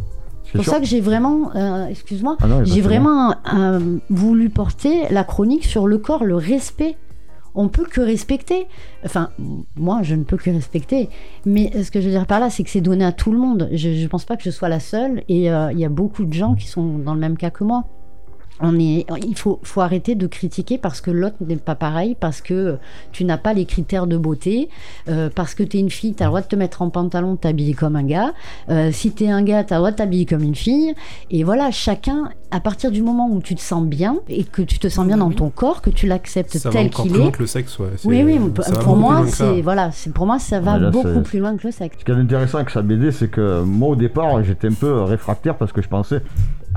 C'est pour sûr. ça que j'ai vraiment, euh, excuse-moi, Ah non, j'ai vraiment euh, voulu porter la chronique sur le corps, le respect. On peut que respecter. Enfin, moi, je ne peux que respecter. Mais ce que je veux dire par là, c'est que c'est donné à tout le monde. Je ne pense pas que je sois la seule. Et euh, il y a beaucoup de gens qui sont dans le même cas que moi. On est, il faut, faut arrêter de critiquer parce que l'autre n'est pas pareil, parce que tu n'as pas les critères de beauté, euh, parce que tu es une fille, tu as le droit de te mettre en pantalon, de t'habiller comme un gars. Euh, si tu es un gars, tu as le droit de t'habiller comme une fille. Et voilà, chacun, à partir du moment où tu te sens bien et que tu te sens bien dans ton corps, que tu l'acceptes Ça va tel qu'il plus loin est. que le sexe, ouais. Oui, oui, ça va pour beaucoup moi, plus loin que ça. c'est voilà, c'est pour moi ça va là, beaucoup plus loin que le sexe. Ce qui est intéressant avec sa BD, c'est que moi au départ, j'étais un peu réfractaire parce que je pensais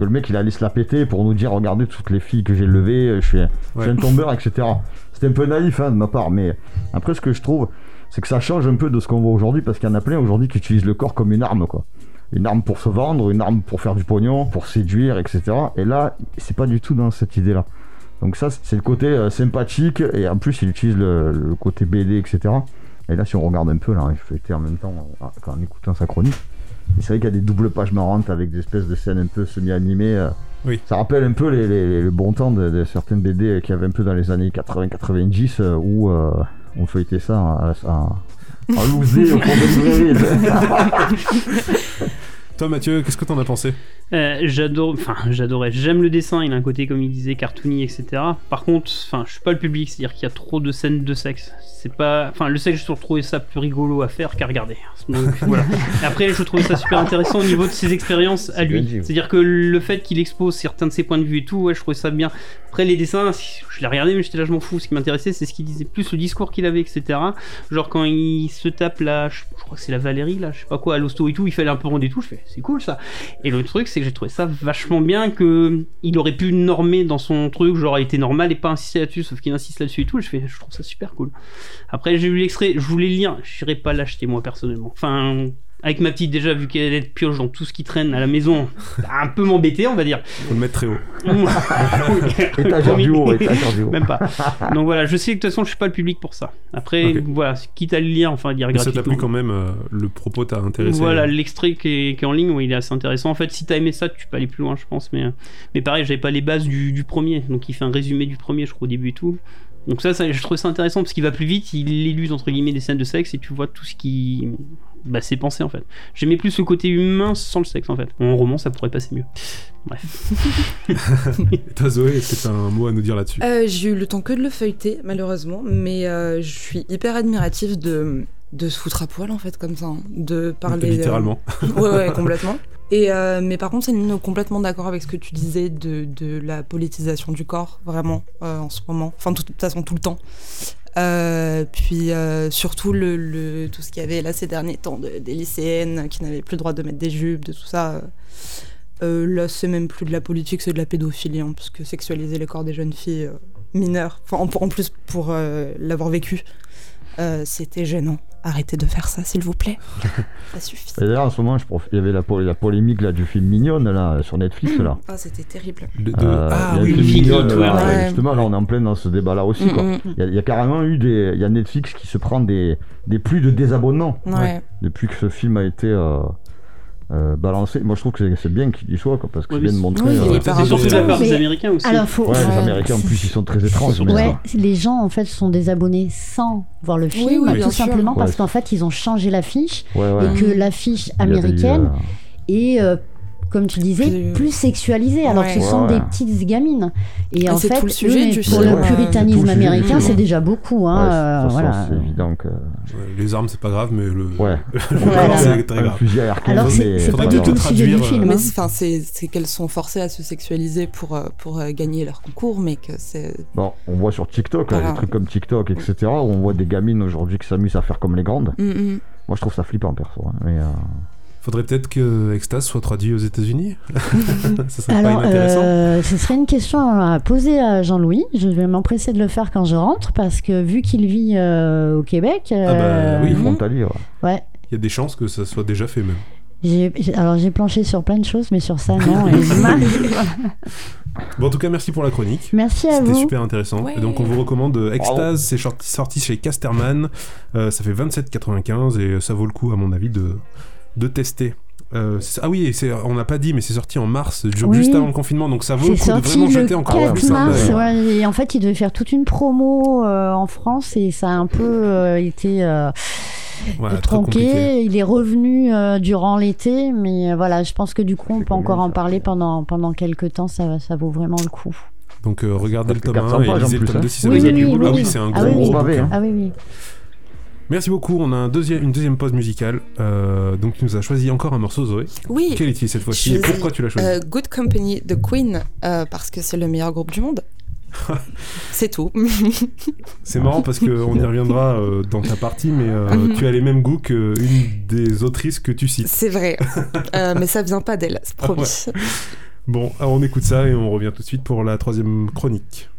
que le mec il allait se la péter pour nous dire regardez toutes les filles que j'ai levées, je suis, je suis un tombeur, etc. C'était un peu naïf hein, de ma part, mais après ce que je trouve, c'est que ça change un peu de ce qu'on voit aujourd'hui parce qu'il y en a plein aujourd'hui qui utilisent le corps comme une arme, quoi. Une arme pour se vendre, une arme pour faire du pognon, pour séduire, etc. Et là, c'est pas du tout dans cette idée-là. Donc ça, c'est le côté euh, sympathique et en plus il utilise le, le côté BD, etc. Et là, si on regarde un peu, là, je feuilletais en même temps en écoutant sa chronique. C'est vrai qu'il y a des doubles pages marrantes avec des espèces de scènes un peu semi-animées. euh. Oui. Ça rappelle un peu les, les- le bon temps de, de certaines BD qu'il y avait un peu dans les années 80-90 euh, où euh, on feuilletait ça en, en, en loosé au fond de. Toi, Mathieu, qu'est-ce que t'en as pensé? Euh, j'adore, enfin j'adorais. J'aime le dessin. Il a un côté comme il disait cartoony, etc. Par contre, enfin je suis pas le public, c'est-à-dire qu'il y a trop de scènes de sexe. C'est pas, enfin le sexe, je trouvé ça plus rigolo à faire qu'à regarder. Donc voilà. Après, je trouvais ça super intéressant au niveau de ses expériences à lui. C'est-à-dire que le fait qu'il expose certains de ses points de vue et tout, ouais, je trouvais ça bien. Après les dessins, je l'ai regardé, mais j'étais là, je m'en fous. Ce qui m'intéressait, c'est ce qu'il disait plus, le discours qu'il avait, etc. Genre quand il se tape là, je, crois que c'est la Valérie là, je sais pas quoi, à l'hosto et tout, il fallait un peu rond et tout. Je fais, c'est cool ça. Et le truc, c'est que j'ai trouvé ça vachement bien que il aurait pu normer dans son truc, genre il était normal et pas insister là-dessus, sauf qu'il insiste là-dessus et tout. Je fais, je trouve ça super cool. Après, j'ai eu l'extrait, je voulais le lire, je n'irai pas l'acheter moi personnellement. Enfin. Avec ma petite déjà vu qu'elle est pioche dans tout ce qui traîne à la maison, un peu m'embêter on va dire. Faut le mettre très haut. Étagère du haut, étagère du haut. Même pas. Donc voilà, je sais que de toute façon je suis pas le public pour ça. Après, voilà, quitte à le lire, enfin dire Mais ça t'a gratuitement. plu quand même, euh, le propos t'a intéressé. Voilà, l'extrait qui est, qui est en ligne, oui, il est assez intéressant. En fait, si t'as aimé ça, tu peux aller plus loin, je pense. Mais, euh, mais pareil, j'avais pas les bases du, du premier. Donc il fait un résumé du premier, je crois, au début et tout. Donc ça, ça je trouve ça intéressant parce qu'il va plus vite, il élude entre guillemets des scènes de sexe et tu vois tout ce qui. Bah, c'est pensé en fait. J'aimais plus ce côté humain sans le sexe en fait. En roman, ça pourrait passer mieux. Bref. Et toi, Zoé, est-ce que t'as un mot à nous dire là-dessus? Euh, J'ai eu le temps que de le feuilleter, malheureusement, mais euh, je suis hyper admirative de, de se foutre à poil, en fait, comme ça. hein, De parler. euh, Littéralement. Ouais, ouais, complètement. Et, euh, mais par contre, Céline, complètement d'accord avec ce que tu disais de, la politisation du corps, vraiment, euh, en ce moment. Enfin, de toute façon, tout le temps. Euh, puis surtout tout ce qu'il y avait là ces derniers temps de- des lycéennes qui n'avaient plus le droit de mettre des jupes, de tout ça. là, c'est même plus de la politique, c'est de la pédophilie, hein, parce que sexualiser les corps des jeunes filles mineures, en, plus pour l'avoir vécu, c'était gênant. Arrêtez de faire ça, s'il vous plaît. ça suffit. Et d'ailleurs, en ce moment, je prof- il y avait la, po- la polémique là, du film Mignonne là, sur Netflix. Là. Ah, c'était terrible. De- de- Euh, Ah il y a oui, le film Mignonne, ouais. là, Ouais. Justement, là, on est en plein dans ce débat-là aussi. quoi. Mm, mm. Il y, a- il y a carrément eu des. Il y a Netflix qui se prend des, des plus de désabonnements Ouais. depuis que ce film a été euh, euh, balancé. Moi, je trouve que c'est- bien qu'il y soit, quoi, parce que Ouais, c'est bien de montrer. oui, euh, C'est surtout de la part des Américains aussi. Alors, faut. Ouais, les. Américains, en plus, ils sont très étranges. mais, Ouais, les gens en fait sont des abonnés sans voir le film, oui, tout sûr. simplement parce qu'en fait ils ont changé l'affiche ouais, ouais. et que l'affiche américaine euh, est, euh, comme tu disais, Plus- plus sexualisée alors que ce sont Ouais, des petites gamines. Et Ah, en c'est fait, tout le sujet eux, du pour le euh, puritanisme le américain, c'est déjà beaucoup. Hein, ouais, euh, voilà. c'est évident que. Ouais, Les armes, c'est pas grave, mais le. Ouais. Voilà. c'est très Un grave. fusil à R15, Alors c'est pas que du tout le sujet du film. Mais hein. c'est- qu'elles sont forcées à se sexualiser pour, euh, pour euh, gagner leur concours, mais que c'est. Bon, on voit sur TikTok, des trucs comme TikTok, etc., où on voit des gamines aujourd'hui qui s'amusent à faire comme les grandes. Mm, mm. Moi, je trouve ça flippant, perso. hein, Mais, euh, Faudrait peut-être que Extase soit traduit aux États-Unis. ça serait Alors, pas inintéressant. euh, ce serait une question à poser à Jean-Louis. Je vais m'empresser de le faire quand je rentre parce que vu qu'il vit euh, au Québec, bah, euh, oui. Frontalier, ouais. ouais, Il y a des chances que ça soit déjà fait même. alors j'ai planché sur plein de choses, mais sur ça non. et j'ai mal. Bon, en tout cas, merci pour la chronique. Merci à C'était vous. super intéressant. Ouais. Et donc, on vous recommande euh, Extase. C'est sorti- sorti chez Casterman. Euh, ça fait 27,95 et ça vaut le coup, à mon avis, de, de tester. Euh, ah oui, on n'a pas dit, mais c'est sorti en mars, Oui. juste avant le confinement, donc ça vaut le C'est coup de sorti vraiment le jeter encore 4 plus un mars. ouais, et en fait, il devait faire toute une promo euh, en France et ça a un peu euh, été euh, tronqué. Il est revenu euh, durant l'été, mais euh, voilà, je pense que du coup, on peut encore en ça parler pendant, pendant quelques temps. Ça, ça vaut vraiment le coup. Donc, euh, regardez Ça le tome 400 1 et lisez le tome hein. 2 si ça Oui, vous oui, a Ah oui. c'est un Ah gros, pavé, bouquin. hein. Ah oui, oui. Merci beaucoup. On a un deuxième, une deuxième pause musicale. Euh, donc, tu nous as choisi encore un morceau, Zoé. Oui. Quel est-il cette fois-ci et pourquoi tu l'as choisi Euh, Good Company de Queen, euh, parce que c'est le meilleur groupe du monde. c'est tout. C'est marrant parce qu'on y reviendra euh, dans ta partie, mais euh, Mhm. tu as les mêmes goûts qu'une des autrices que tu cites. c'est vrai. Euh, mais ça vient pas d'elle, c'est promis. Bon, alors on écoute ça et on revient tout de suite pour la troisième chronique.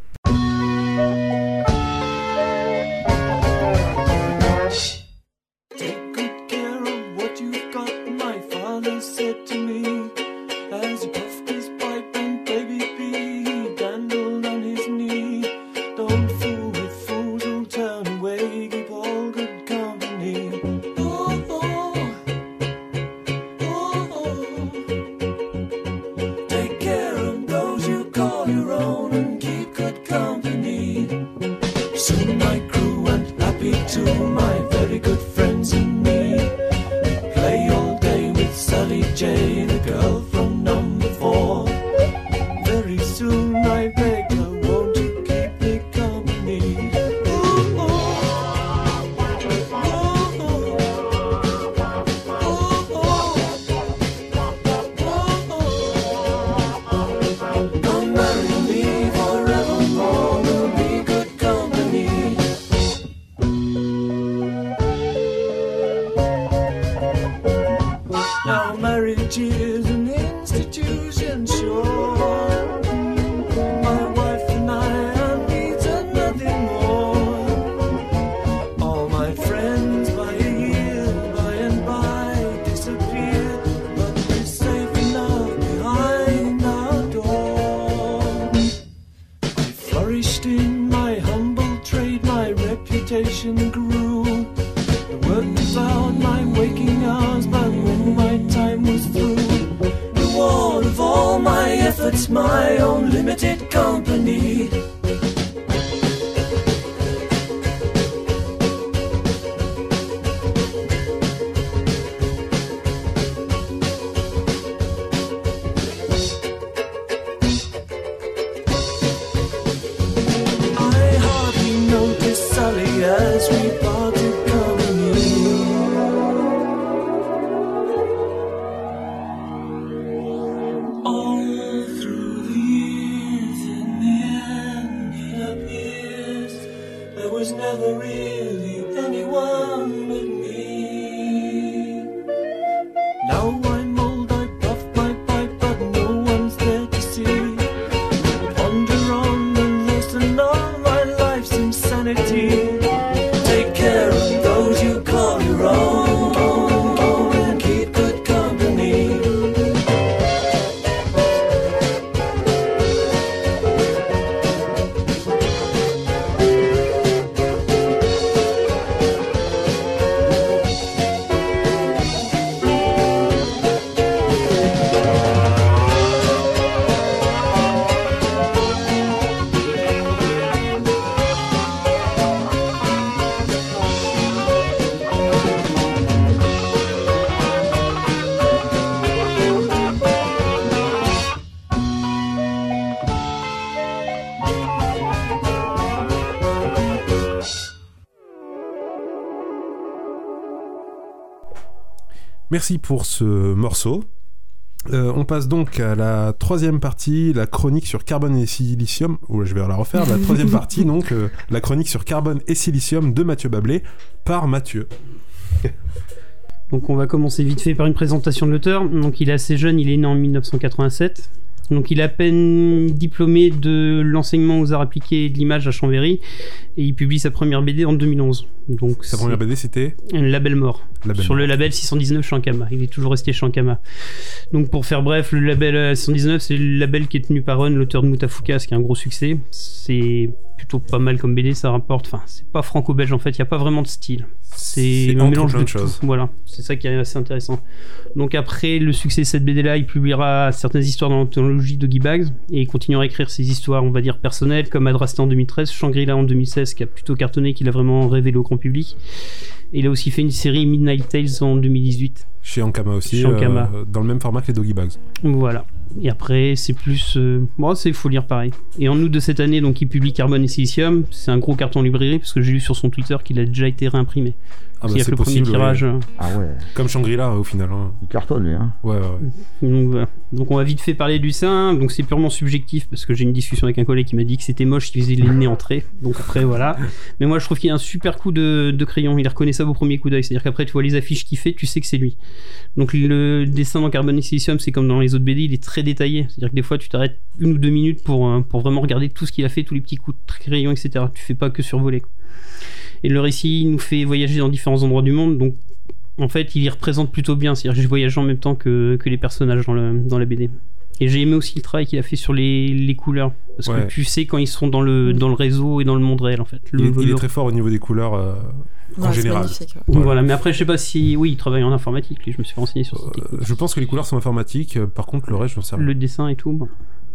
Merci pour ce morceau. Euh, on passe donc à la troisième partie, la chronique sur carbone et silicium. Ouh, je vais la refaire. La troisième partie, donc, euh, la chronique sur carbone et silicium de Mathieu Bablé par Mathieu. Donc on va commencer vite fait par une présentation de l'auteur. Donc il est assez jeune, il est né en 1987. Donc il est à peine diplômé de l'enseignement aux arts appliqués et de l'image à Chambéry et il publie sa première BD en 2011. Donc Sa première BD, c'était label mort Label sur Mort. le label 619 Shankama. Il est toujours resté Shankama. Donc pour faire bref, le label euh, 619 c'est le label qui est tenu par Ron, l'auteur de Mutafuka, ce qui est un gros succès. C'est plutôt pas mal comme BD, ça rapporte. Enfin, c'est pas franco-belge en fait, il y a pas vraiment de style. C'est un mélange de choses. tout. Voilà, c'est ça qui est assez intéressant. Donc après le succès de cette BD là, il publiera certaines histoires dans l'anthologie de Guy Bags et il continuera à écrire ses histoires, on va dire personnelles, comme Adrasté en 2013, Shangri-La en 2016, qui a plutôt cartonné, qu'il a vraiment révélé au grand public. Et il a aussi fait une série Midnight Tales en 2018. chez Ankama aussi, Chez Ankama. euh, dans le même format que les Doggy Bags. Voilà. Et après, c'est plus. Euh... Bon, c'est faut lire pareil. Et en août de cette année, donc, il publie Carbone et Silicium. C'est un gros carton librairie, parce que j'ai lu sur son Twitter qu'il a déjà été réimprimé. Ah bah y a que le premier possible. tirage. Ah ouais, Comme Shangri-La au final. hein. il cartonne lui. Hein. Ouais, ouais, ouais. Donc, voilà. Donc on va vite fait parler du sein. Donc c'est purement subjectif parce que j'ai une discussion avec un collègue qui m'a dit que c'était moche qu'il faisait les nez entrés. Donc après voilà. Mais moi je trouve qu'il a un super coup de, de crayon. Il est reconnaissable au premier coup d'œil. C'est-à-dire qu'après tu vois les affiches qu'il fait, tu sais que c'est lui. Donc le dessin dans Carbone et Silicium, c'est comme dans les autres BD, il est très détaillé. C'est-à-dire que des fois tu t'arrêtes une ou deux minutes pour, euh, pour vraiment regarder tout ce qu'il a fait, tous les petits coups de crayon, etc. Tu fais pas que survoler. quoi. Et le récit nous fait voyager dans différents endroits du monde. Donc en fait, il y représente plutôt bien. C'est-à-dire que je voyage en même temps que, que les personnages dans, le, dans la BD. Et j'ai aimé aussi le travail qu'il a fait sur les, les couleurs. Parce Ouais. que tu sais quand ils sont dans le, dans le réseau et dans le monde réel, en fait. Le Il, est, il est velours. très fort au niveau des couleurs euh, en Ouais, général. Voilà. Voilà, mais après, je sais pas si. Oui, il travaille en informatique, lui, je me suis renseigné sur cette Euh, je pense que les couleurs sont informatiques. euh, Par contre, le reste, j'en sais rien. Le dessin et tout, bon.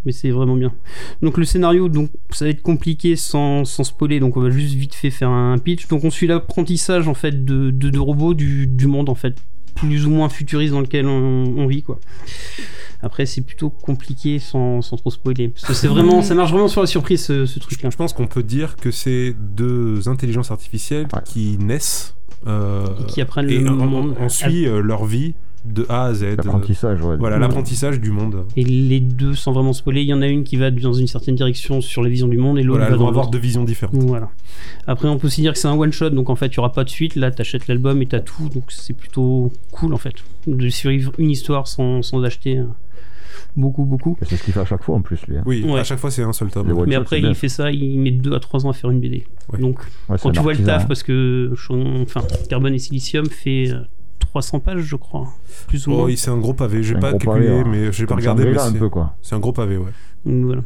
Mais c'est vraiment bien. Donc le scénario, donc ça va être compliqué sans, sans spoiler, donc on va juste vite fait faire un pitch. Donc on suit l'apprentissage en fait de, de, de robots du, du monde en fait, plus ou moins futuriste dans lequel on, on vit quoi. Après c'est plutôt compliqué sans, sans trop spoiler, parce que c'est vraiment, ça marche vraiment sur la surprise ce, ce truc-là. Je pense qu'on peut dire que c'est deux intelligences artificielles Ouais. qui naissent euh, Et qui apprennent et le on, monde. on suit euh, leur vie de A à Z. L'apprentissage, ouais. Voilà, l'apprentissage du monde. Et les deux, sans vraiment spoiler, il y en a une qui va dans une certaine direction sur la vision du monde et l'autre Voilà, va dans avoir deux visions différentes. Voilà. Après, on peut aussi dire que c'est un one shot, donc en fait, il y aura pas de suite. Là, t'achètes l'album et t'as tout, donc c'est plutôt cool en fait de suivre une histoire sans, sans acheter. euh. beaucoup, beaucoup. C'est ce qu'il fait à chaque fois en plus, lui. hein. Oui, Ouais. à chaque fois c'est un seul tome. Mais après, il fait ça, il met 2 à 3 ans à faire une BD. Ouais. Donc, Ouais, quand tu vois le taf, hein. parce que enfin, Carbone et Silicium fait euh, 300 pages, je crois, plus ou Oh, moins. oui, c'est un gros pavé. J'ai pas calculé, pavé, hein. mais j'ai pas regardé. C'est un gros pavé, ouais. Donc, voilà.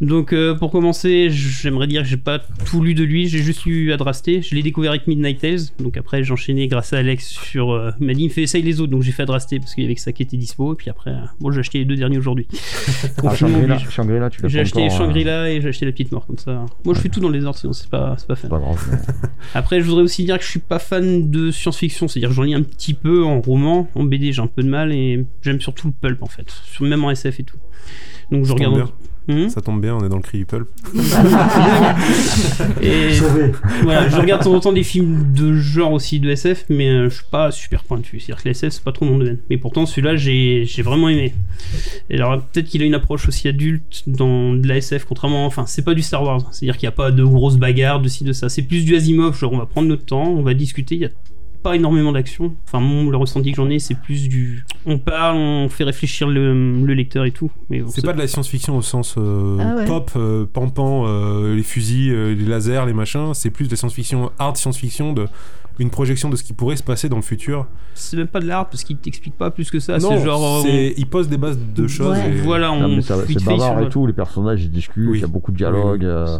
Donc euh, pour commencer, j'aimerais dire que j'ai pas tout lu de lui, j'ai juste lu Adrasté. Je l'ai découvert avec Midnight Tales, donc après j'ai enchaîné grâce à Alex sur. euh, il m'a dit il me fait essaye les autres, donc j'ai fait Adrasté parce qu'il y avait que ça qui était dispo. Et puis après, euh, bon j'ai acheté les deux derniers aujourd'hui. Ah, Shangri-La, tu l'as J'ai acheté Shangri-La et j'ai acheté La Petite Mort comme ça. Moi je fais tout dans les ordres, sinon c'est pas, pas fun. C'est pas grave. mais- Après, je voudrais aussi dire que je suis pas fan de science-fiction, c'est-à-dire que j'en lis un petit peu en roman, en BD, j'ai un peu de mal et j'aime surtout le pulp en fait, même en SF et tout. Donc je Ça tombe regarde. Hmm Ça tombe bien, on est dans le cri pulp. et voilà, je regarde de temps en temps des films de genre aussi de SF, mais euh, je suis pas super pointu. C'est-à-dire que la SF, c'est pas trop mon domaine. Mais pourtant, celui-là, j'ai j'ai vraiment aimé. Et alors, peut-être qu'il a une approche aussi adulte dans de la SF, contrairement. Enfin, c'est pas du Star Wars. C'est-à-dire qu'il n'y a pas de grosses bagarres, de ci, de ça. C'est plus du Asimov. Genre, on va prendre notre temps, on va discuter. Il y a pas énormément d'action. Enfin, mon, le ressenti que j'en ai, c'est plus du. On parle, on fait réfléchir le, le lecteur et tout. Mais bon, C'est pas de la science-fiction au sens euh, Ah ouais. pop, euh, pampan, euh, les fusils, euh, les lasers, les machins. C'est plus de la science-fiction, hard science-fiction, de une projection de ce qui pourrait se passer dans le futur. c'est même pas de l'art parce qu'il t'explique pas plus que ça. non, C'est genre. euh, c'est- il pose des bases de choses. Ouais. et- Voilà, on. Non, mais ça- vite c'est bavard et tout, les personnages ils discutent, Oui. il y a beaucoup de dialogues. Oui, oui.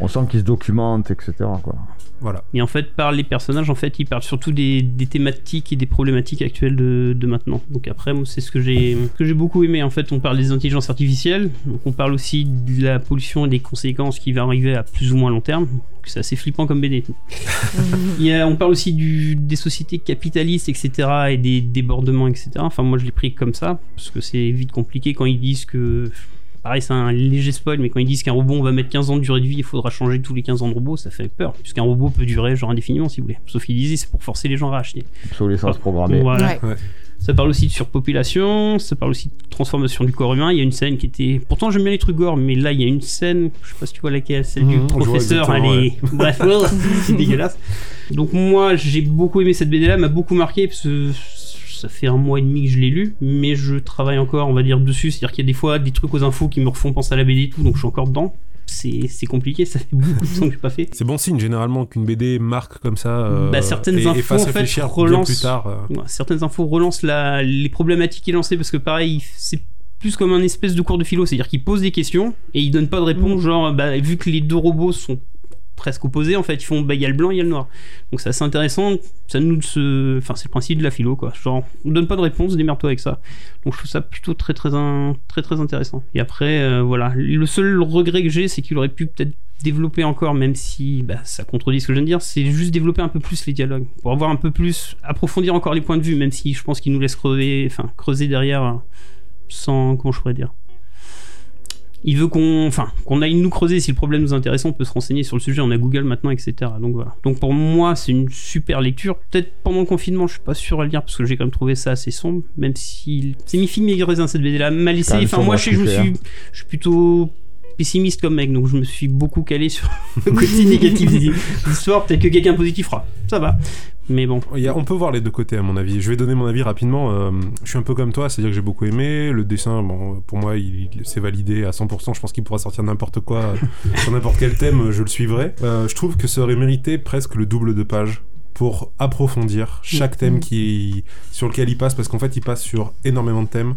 On sent qu'ils se documentent, etc. Quoi. Voilà. Et en fait, par les personnages, en fait, ils parlent surtout des, des thématiques et des problématiques actuelles de, de maintenant. Donc après, moi, c'est ce que j'ai ce que j'ai beaucoup aimé. En fait, on parle des intelligences artificielles, donc on parle aussi de la pollution et des conséquences qui va arriver à plus ou moins long terme. C'est assez flippant comme BD. Il y a- on parle aussi du, des sociétés capitalistes, etc., et des débordements, etc. Enfin, moi, je l'ai pris comme ça, parce que c'est vite compliqué quand ils disent que. Pareil, c'est un léger spoil, mais quand ils disent qu'un robot, on va mettre 15 ans de durée de vie, il faudra changer tous les 15 ans de robot, ça fait peur, puisqu'un robot peut durer genre indéfiniment, si vous voulez. Sauf qu'ils disaient, c'est pour forcer les gens à racheter. Obsolescence programmée. Voilà. Ouais. Ça parle aussi de surpopulation, ça parle aussi de transformation du corps humain. Il y a une scène qui était. Pourtant, j'aime bien les trucs gore, mais là, il y a une scène, je sais pas si tu vois laquelle, celle du Mhm, professeur. Elle exactement, est. Bref, c'est dégueulasse. Donc, moi, j'ai beaucoup aimé cette BD là, m'a beaucoup marqué, parce que ça fait un mois et demi que je l'ai lu, mais je travaille encore, on va dire, dessus. C'est-à-dire qu'il y a des fois des trucs aux infos qui me refont penser à la BD et tout, donc je suis encore dedans. C'est c'est compliqué, ça fait beaucoup de temps que j'ai pas fait. C'est bon signe généralement qu'une BD marque comme ça. euh, Bah, certaines et, et infos, en fait, relancent- plus tard. euh. Certaines infos relancent la- les problématiques qu'il lançait parce que pareil c'est plus comme un espèce de cours de philo c'est à dire qu'il pose des questions et il donne pas de réponse Mm. genre bah, vu que les deux robots sont presque opposés en fait. Ils font il y a le blanc il y a le noir. Donc c'est assez intéressant. Ça nous enfin c'est le principe de la philo quoi. Genre on donne pas de réponse démerde-toi avec ça. Donc je trouve ça plutôt très très très très intéressant. Et après euh, voilà. Le seul regret que j'ai c'est qu'il aurait pu peut-être développer encore même si bah, ça contredit ce que je viens de dire c'est juste développer un peu plus les dialogues. Pour avoir un peu plus approfondir encore les points de vue même si je pense qu'il nous laisse crever enfin creuser derrière euh, sans comment je pourrais dire il veut qu'on enfin qu'on aille nous creuser. Si le problème nous intéresse on peut se renseigner sur le sujet. On a Google maintenant etc donc voilà. Donc pour moi c'est une super lecture. Peut-être pendant le confinement je suis pas sûr à le lire parce que j'ai quand même trouvé ça assez sombre même si c'est mi film mi raisin cette BD là m'a laissé quand même enfin moi je sais je me suis je suis plutôt pessimiste comme mec donc je me suis beaucoup calé sur le côté négatif de l'histoire peut-être que quelqu'un positif fera. Ça va mais bon Il y a- on peut voir les deux côtés à mon avis. Je vais donner mon avis rapidement. Euh, je suis un peu comme toi, c'est-à-dire que j'ai beaucoup aimé. Le dessin, bon, pour moi, il, il s'est validé à 100%. Je pense qu'il pourra sortir n'importe quoi euh, sur n'importe quel thème, je le suivrai. Euh, je trouve que ça aurait mérité presque le double de pages pour approfondir chaque thème qui, sur lequel il passe, parce qu'en fait, il passe sur énormément de thèmes.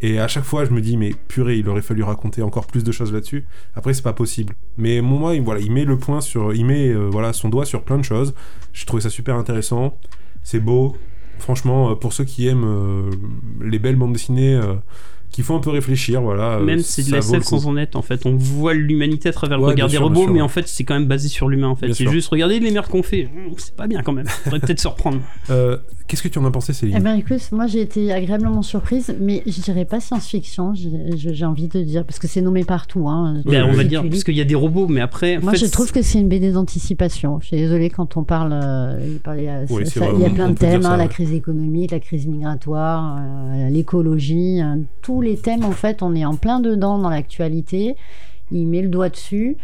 Et à chaque fois, je me dis, mais purée, il aurait fallu raconter encore plus de choses là-dessus. Après, c'est pas possible. Mais moi, il, voilà, il met le point sur, il met euh, voilà son doigt sur plein de choses. J'ai trouvé ça super intéressant. C'est beau. Franchement, euh, pour ceux qui aiment euh, les belles bandes dessinées, qui font un peu réfléchir, voilà. euh, Même c'est de la SF sans en être en fait. On voit l'humanité à travers le Ouais, regard des sûr, robots, mais ouais. en fait c'est quand même basé sur l'humain en fait. C'est juste regarder les merdes qu'on fait. Hum, C'est pas bien quand même. Faudrait peut-être se reprendre. Euh, Qu'est-ce que tu en as pensé, Céline? Eh ben écoute, moi j'ai été agréablement surprise, mais je dirais pas science-fiction, j'ai envie de dire, parce que c'est nommé partout. Hein, Oui, Ben, on va dire parce qu'il y a des robots, mais après. en Moi, fait, je trouve que c'est une BD d'anticipation. Je suis désolée quand on parle. euh, il y a, Oui, ça- c'est ça- vrai, il y a on- plein de thèmes ça, hein, la crise économique, la crise migratoire, euh, l'écologie. hein, tous les thèmes, en fait, on est en plein dedans dans l'actualité. Il met le doigt dessus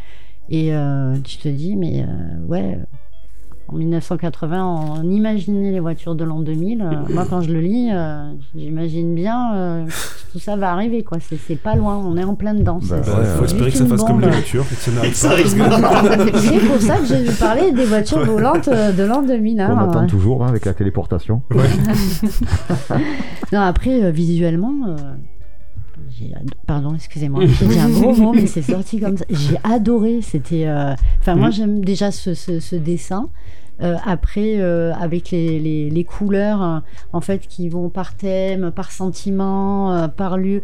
et euh, tu te dis, mais euh, ouais. en 1980, on imaginait les voitures de l'an 2000. Euh, moi, quand je le lis, euh, j'imagine bien euh, que tout ça va arriver. quoi. C'est c'est pas loin, on est en plein dedans. Bah, C'est- Bah, Ouais, faut ouais. espérer que ça fasse comme bombe. les voitures, C'est pour ça que j'ai parlé des voitures volantes de l'an 2000. hein. On attend toujours hein, avec la téléportation. Non, après, euh, visuellement, euh, ad- pardon, excusez-moi, j'ai un gros mot, mais c'est sorti comme ça. J'ai adoré. C'était, euh, enfin, moi, Mhm. j'aime déjà ce, ce- ce dessin. Euh, après, euh, avec les, les- les couleurs, euh, en fait, qui vont par thème, par sentiment, par lieu,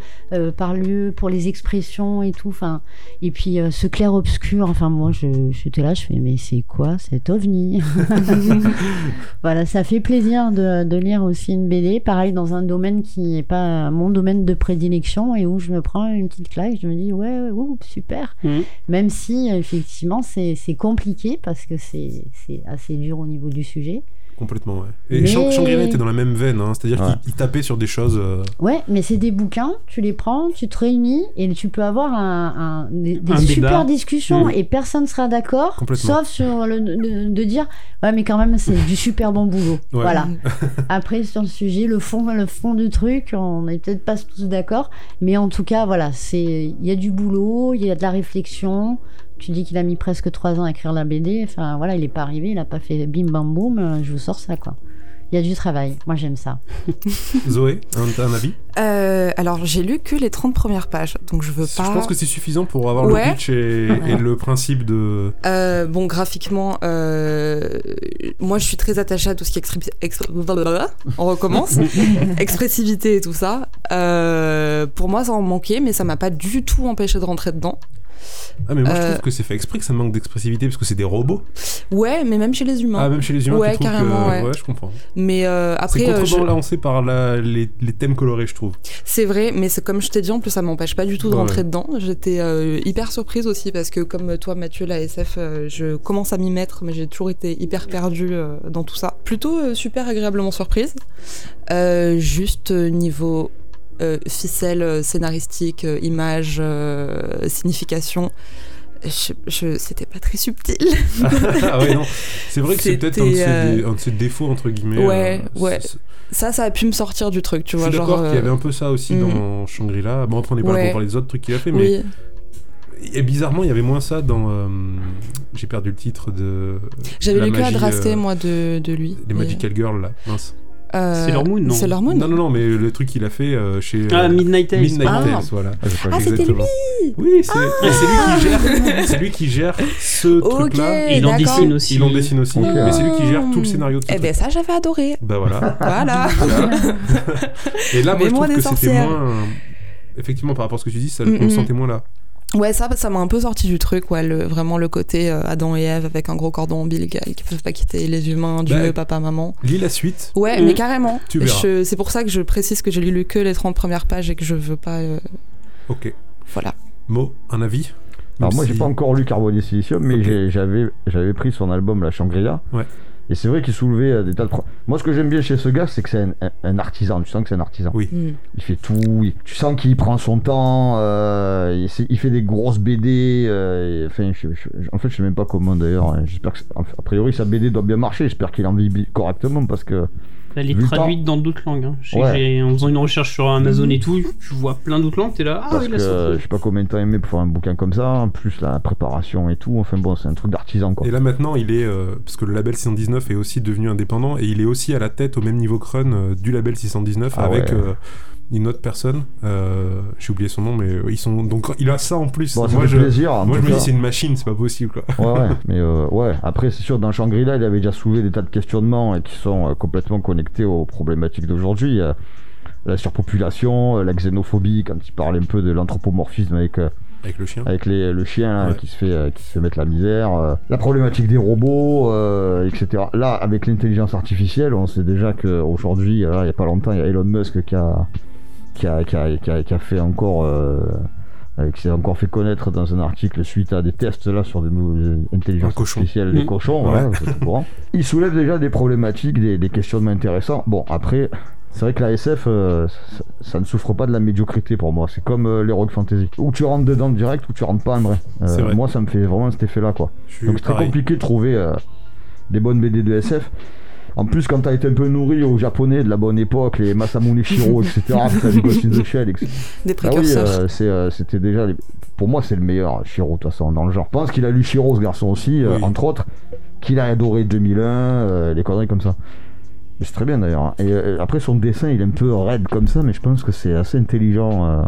par lieu, pour les expressions et tout. Enfin, et puis ce clair obscur. Enfin, moi, je, j'étais là, je fais, mais c'est quoi cet ovni Voilà, ça fait plaisir de, de lire aussi une BD, pareil dans un domaine qui n'est pas mon domaine de prédilection et où je me prends une petite claque, je me dis ouais, ouais, ouh, super. Mhm. Même si effectivement c'est compliqué parce que c'est c'est assez dur au niveau du sujet. Complètement, ouais. Et Mais- Shang- Shangri-La était dans la même veine, hein, c'est-à-dire Ouais. qu'il il tapait sur des choses. euh, Ouais, mais c'est des bouquins, tu les prends, tu te réunis et tu peux avoir un, un- des, des Un super débat. discussions et personne sera d'accord, sauf sur le de, de dire ouais mais quand même c'est du super bon boulot. Ouais. Voilà. Après sur le sujet, le fond, le fond du truc, on n'est peut-être pas tous d'accord, mais en tout cas voilà, c'est il y a du boulot, il y a de la réflexion. Tu dis qu'il a mis presque trois ans à écrire la BD, enfin voilà, il est pas arrivé, il a pas fait bim bam boum, euh, je vous sors ça quoi. Il y a du travail, moi j'aime ça. Zoé, un, un avis? Euh, alors, j'ai lu que les 30 premières pages, donc je veux Je pas. pense que c'est suffisant pour avoir Ouais. le pitch et, et le principe de. Euh, bon, graphiquement, euh, moi je suis très attachée à tout ce qui est expré- expr- blablabla. On recommence. Expressivité et tout ça. Euh, pour moi, ça en manquait, mais ça m'a pas du tout empêché de rentrer dedans. Ah, mais moi je Euh. trouve que c'est fait exprès que ça manque d'expressivité parce que c'est des robots. Ouais, mais même chez les humains. Ah, même chez les humains, Ouais, tu carrément, que. ouais. je comprends. Mais euh, C'est après, euh, je- contrebalancé par la- les, les thèmes colorés, je trouve. c'est vrai, mais c'est comme je t'ai dit, en plus, ça m'empêche pas du tout de Ouais, rentrer dedans. J'étais euh, hyper surprise aussi parce que, comme toi, Mathieu, la SF, euh, je commence à m'y mettre, mais j'ai toujours été hyper perdue euh, dans tout ça. Plutôt euh, super agréablement surprise. Euh, juste euh, niveau euh, ficelle, euh, scénaristique, euh, image, signification. Je, je- c'était pas très subtil. ah ouais, non. C'est vrai que c'est peut-être un, de ses dé- un de ses défauts, entre guillemets. Ouais, euh, ouais. c'est- Ça, ça a pu me sortir du truc, tu Je vois. suis genre, d'accord qu'il y avait un peu ça aussi mm. dans Shangri-La. Bon, après, on n'est pas là Ouais. pour parler des autres trucs qu'il a fait, mais. Oui, Et bizarrement, il y avait moins ça dans. euh, J'ai perdu le titre de. j'avais lu que Adrasté, euh, moi, de, de lui. Les Magical Girls, là. Mince. Euh, Sailor Moon, non Sailor Moon Non, non, non, mais le truc qu'il a fait euh, chez. Ah, euh, Midnight Tales. Midnight Ah. Tales, voilà. Ah, Ah, c'était Exactement. Oui, c'est c'est lui qui gère. C'est lui qui gère ce Ok, truc-là. Et il en dessine aussi. Il en dessine aussi, mais c'est lui qui gère tout le scénario de ce Eh ben truc. ça, j'avais adoré. Bah voilà. Voilà. Et là, moi, je trouve que c'était moins. Effectivement, par rapport à ce que tu dis, ça, Mm, on le mm. sentait moins là. Ouais, ça, ça m'a un peu sorti du truc, ouais, le, vraiment le côté euh, Adam et Ève avec un gros cordon ombilical qui peuvent pas quitter les humains, Dieu, Bah, papa, maman. Lis la suite. Ouais, Mm. mais carrément. Tu verras. Je- C'est pour ça que je précise que j'ai lu que les 30 premières pages et que je veux pas. euh, Ok. voilà. Mo, un avis? Alors Même moi j'ai si- pas encore lu Carbone et Silicium, mais Ok. j'ai- j'avais j'avais pris son album La Shangri-La. Ouais. Et c'est vrai qu'il soulevait euh, des tas de... pro- Moi ce que j'aime bien chez ce gars, c'est que c'est un, un- un artisan. Tu sens que c'est un artisan. Oui. Mm. Il fait tout. il- Tu sens qu'il prend son temps. euh, il, fait des grosses BD. euh, et- enfin, je- je- en fait, je sais même pas comment d'ailleurs. hein, J'espère que a priori sa BD doit bien marcher. J'espère qu'il en vit correctement parce que Elle est traduite dans d'autres langues. hein. Ouais. en faisant une recherche sur Amazon et tout, tu vois plein d'autres langues, t'es là. Ah, parce il que je sais pas combien de temps il met pour faire un bouquin comme ça. En plus la préparation et tout. Enfin bon, c'est un truc d'artisan quoi. Et là maintenant, il est euh, parce que le label 619 est aussi devenu indépendant et il est aussi à la tête au même niveau que Run euh, du label 619 Ah avec ouais. euh, une autre personne. euh, J'ai oublié son nom, mais euh, ils sont donc il a ça en plus. Bon, moi je, plaisir. en moi je tout me dis c'est une machine, c'est pas possible quoi. Ouais, ouais, mais euh, ouais, après, c'est sûr, dans Shangri-La, il avait déjà soulevé des tas de questionnements euh, qui sont euh, complètement connectés aux problématiques d'aujourd'hui. La surpopulation, la xénophobie, quand il parle un peu de l'anthropomorphisme avec, Avec le chien. avec les, le chien Ouais. qui, se fait, euh, qui se fait mettre la misère, euh, la problématique des robots, euh, etc. Là, avec l'intelligence artificielle, on sait déjà qu'aujourd'hui, il n'y a pas longtemps, il y a Elon Musk qui a, qui a, qui a, qui a, qui a fait encore. euh, euh, qui s'est encore fait connaître dans un article suite à des tests là sur des nouvelles Un intelligences artificielles des Mm. cochons, voilà. Il soulève déjà des problématiques, des, des questionnements intéressants. Bon, après, c'est vrai que la SF, euh, ça, ça ne souffre pas de la médiocrité pour moi. C'est comme euh, l'Heroic Fantasy. Ou tu rentres dedans direct, ou tu rentres pas en vrai. Euh, vrai. Moi, ça me fait vraiment cet effet-là, quoi. Donc c'est très compliqué de trouver, euh, des bonnes BD de SF. En plus, quand t'as été un peu nourri aux japonais de la bonne époque, les Masamune Shiro, etc., vu Ghost in the Shell, etc. Des Ah oui, euh, c'est, euh, c'était déjà. les- Pour moi, c'est le meilleur Shiro, de toute façon, dans le genre. Je pense qu'il a lu Shiro, ce garçon aussi, euh, Oui. entre autres, qu'il a adoré 2001, euh, les conneries comme ça. Mais c'est très bien d'ailleurs. Et euh, après, son dessin, il est un peu raide comme ça, mais je pense que c'est assez intelligent.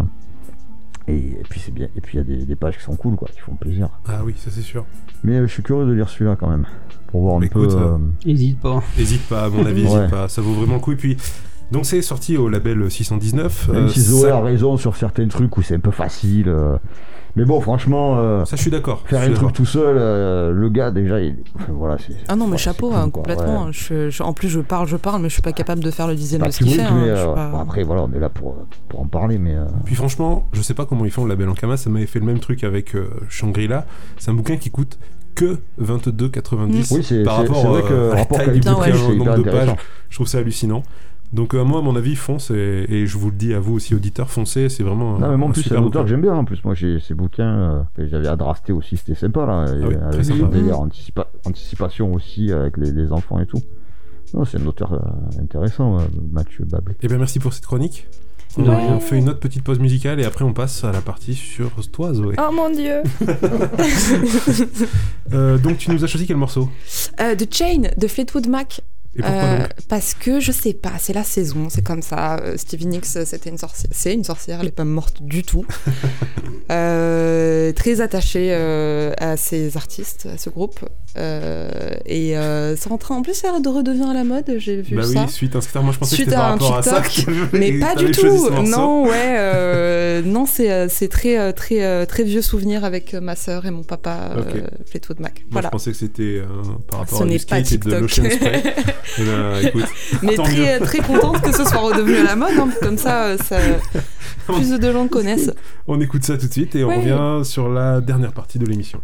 Euh, et, et puis, c'est bien. Et puis, il y a des, des pages qui sont cool, quoi, qui font plaisir. Ah oui, ça c'est sûr. Mais euh, je suis curieux de lire celui-là quand même. Pour voir un Mais peu. écoute, euh, Hésite pas. Hésite pas, à mon avis, hésite Ouais. pas. Ça vaut vraiment le coup. Et puis, donc c'est sorti au label 619. Même euh, si Zoé ça, a raison sur certains trucs où c'est un peu facile. Mais bon, franchement. euh, ça, je suis d'accord. Faire un truc tout seul, euh, le gars déjà, il... enfin, voilà, c'est. Ah non, mais chapeau, hein, quoi, complètement. ouais. Je- je- en plus, je parle, je parle, mais je suis pas capable de faire le dixième Pas de ce qu'il fait. hein, euh, pas- bon, après, voilà, on est là pour, pour en parler, mais. euh, Puis franchement, je sais pas comment ils font le label Ankama, ça m'avait fait le même truc avec euh, Shangri-La. C'est un bouquin qui coûte que 22,90 Oui, c'est par c'est- rapport c'est vrai euh, que à la rapport taille du bouquin, au nombre de pages. Je trouve ça hallucinant. Donc euh, moi, à mon avis, fonce et, et je vous le dis à vous aussi auditeurs, foncez, c'est vraiment. un- Non, mais moi en plus, c'est un auteur que j'aime bien. En plus, moi, j'ai ces bouquins euh, que j'avais adrasté aussi, c'était sympa là. Ah oui, avec sympa. le délire anticipa- anticipation aussi avec les, les enfants et tout. Non, c'est un auteur euh, intéressant, euh, Mathieu Bablé. Eh bien, merci pour cette chronique. On, Ouais. fait une autre petite pause musicale et après on passe à la partie sur toi, Zoé. Oh mon dieu Euh, donc tu nous as choisi quel morceau? Euh, The Chain de Fleetwood Mac. Et pourquoi Euh, donc parce que je sais pas, c'est la saison, c'est comme ça. Euh, Stevie Nicks, c'était une sorcière, c'est une sorcière, elle est pas morte du tout. Euh, très attachée euh, à ces artistes, à ce groupe, Euh, et euh, c'est en train, en plus, de redevient à la mode. J'ai vu Bah ça. oui, suite à un moi je pensais Suite que à un rapport à ça. TikTok, t'avais- Mais pas du tout. Non, ouais, euh, non, c'est euh, c'est très euh, très euh, très vieux souvenir avec ma sœur et mon papa euh, Ok. Fleetwood Mac. Moi Voilà. je pensais que c'était euh, par rapport Ce à du pas skate et de TikTok. l'ocean spray. Eh ben, écoute, Mais très très contente que ce soit redevenu à la mode, hein, comme ça, ça plus de gens le connaissent. on écoute ça tout de suite et on Ouais. revient sur la dernière partie de l'émission.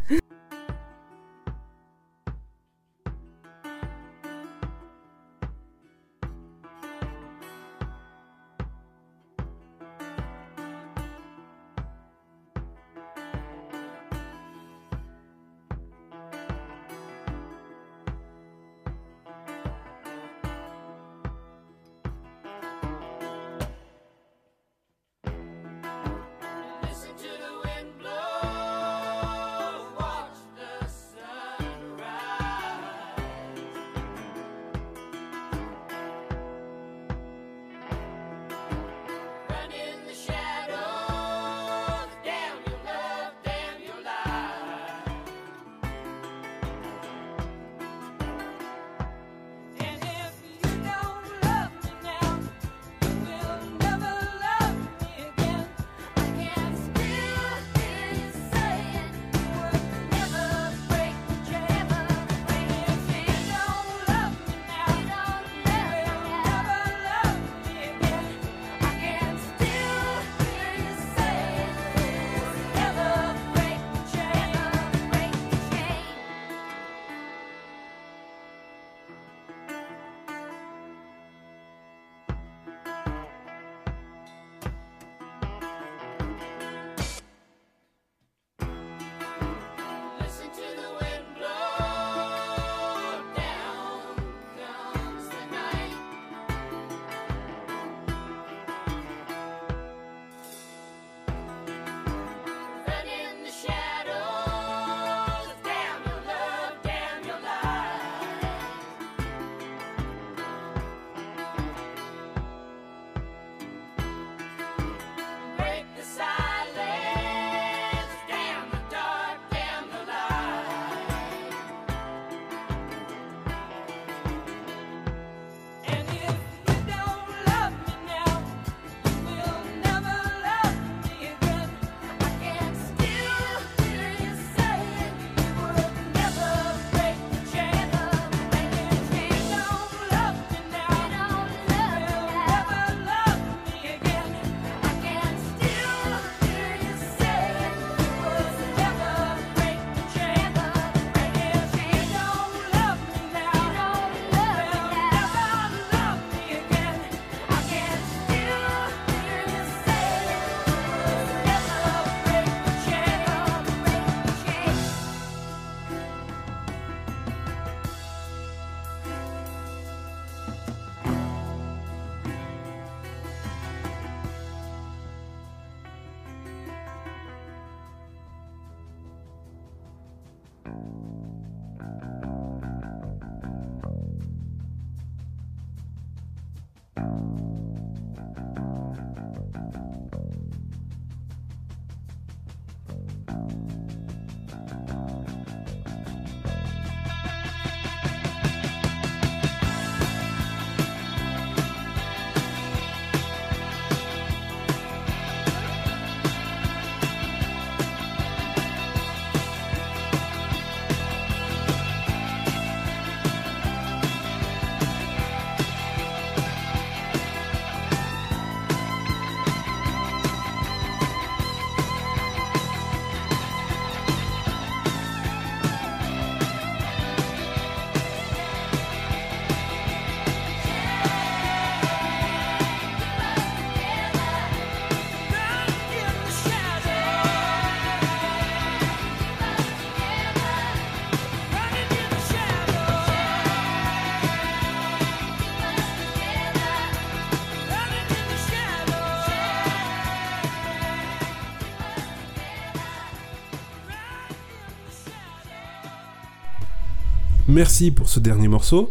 Merci pour ce dernier morceau.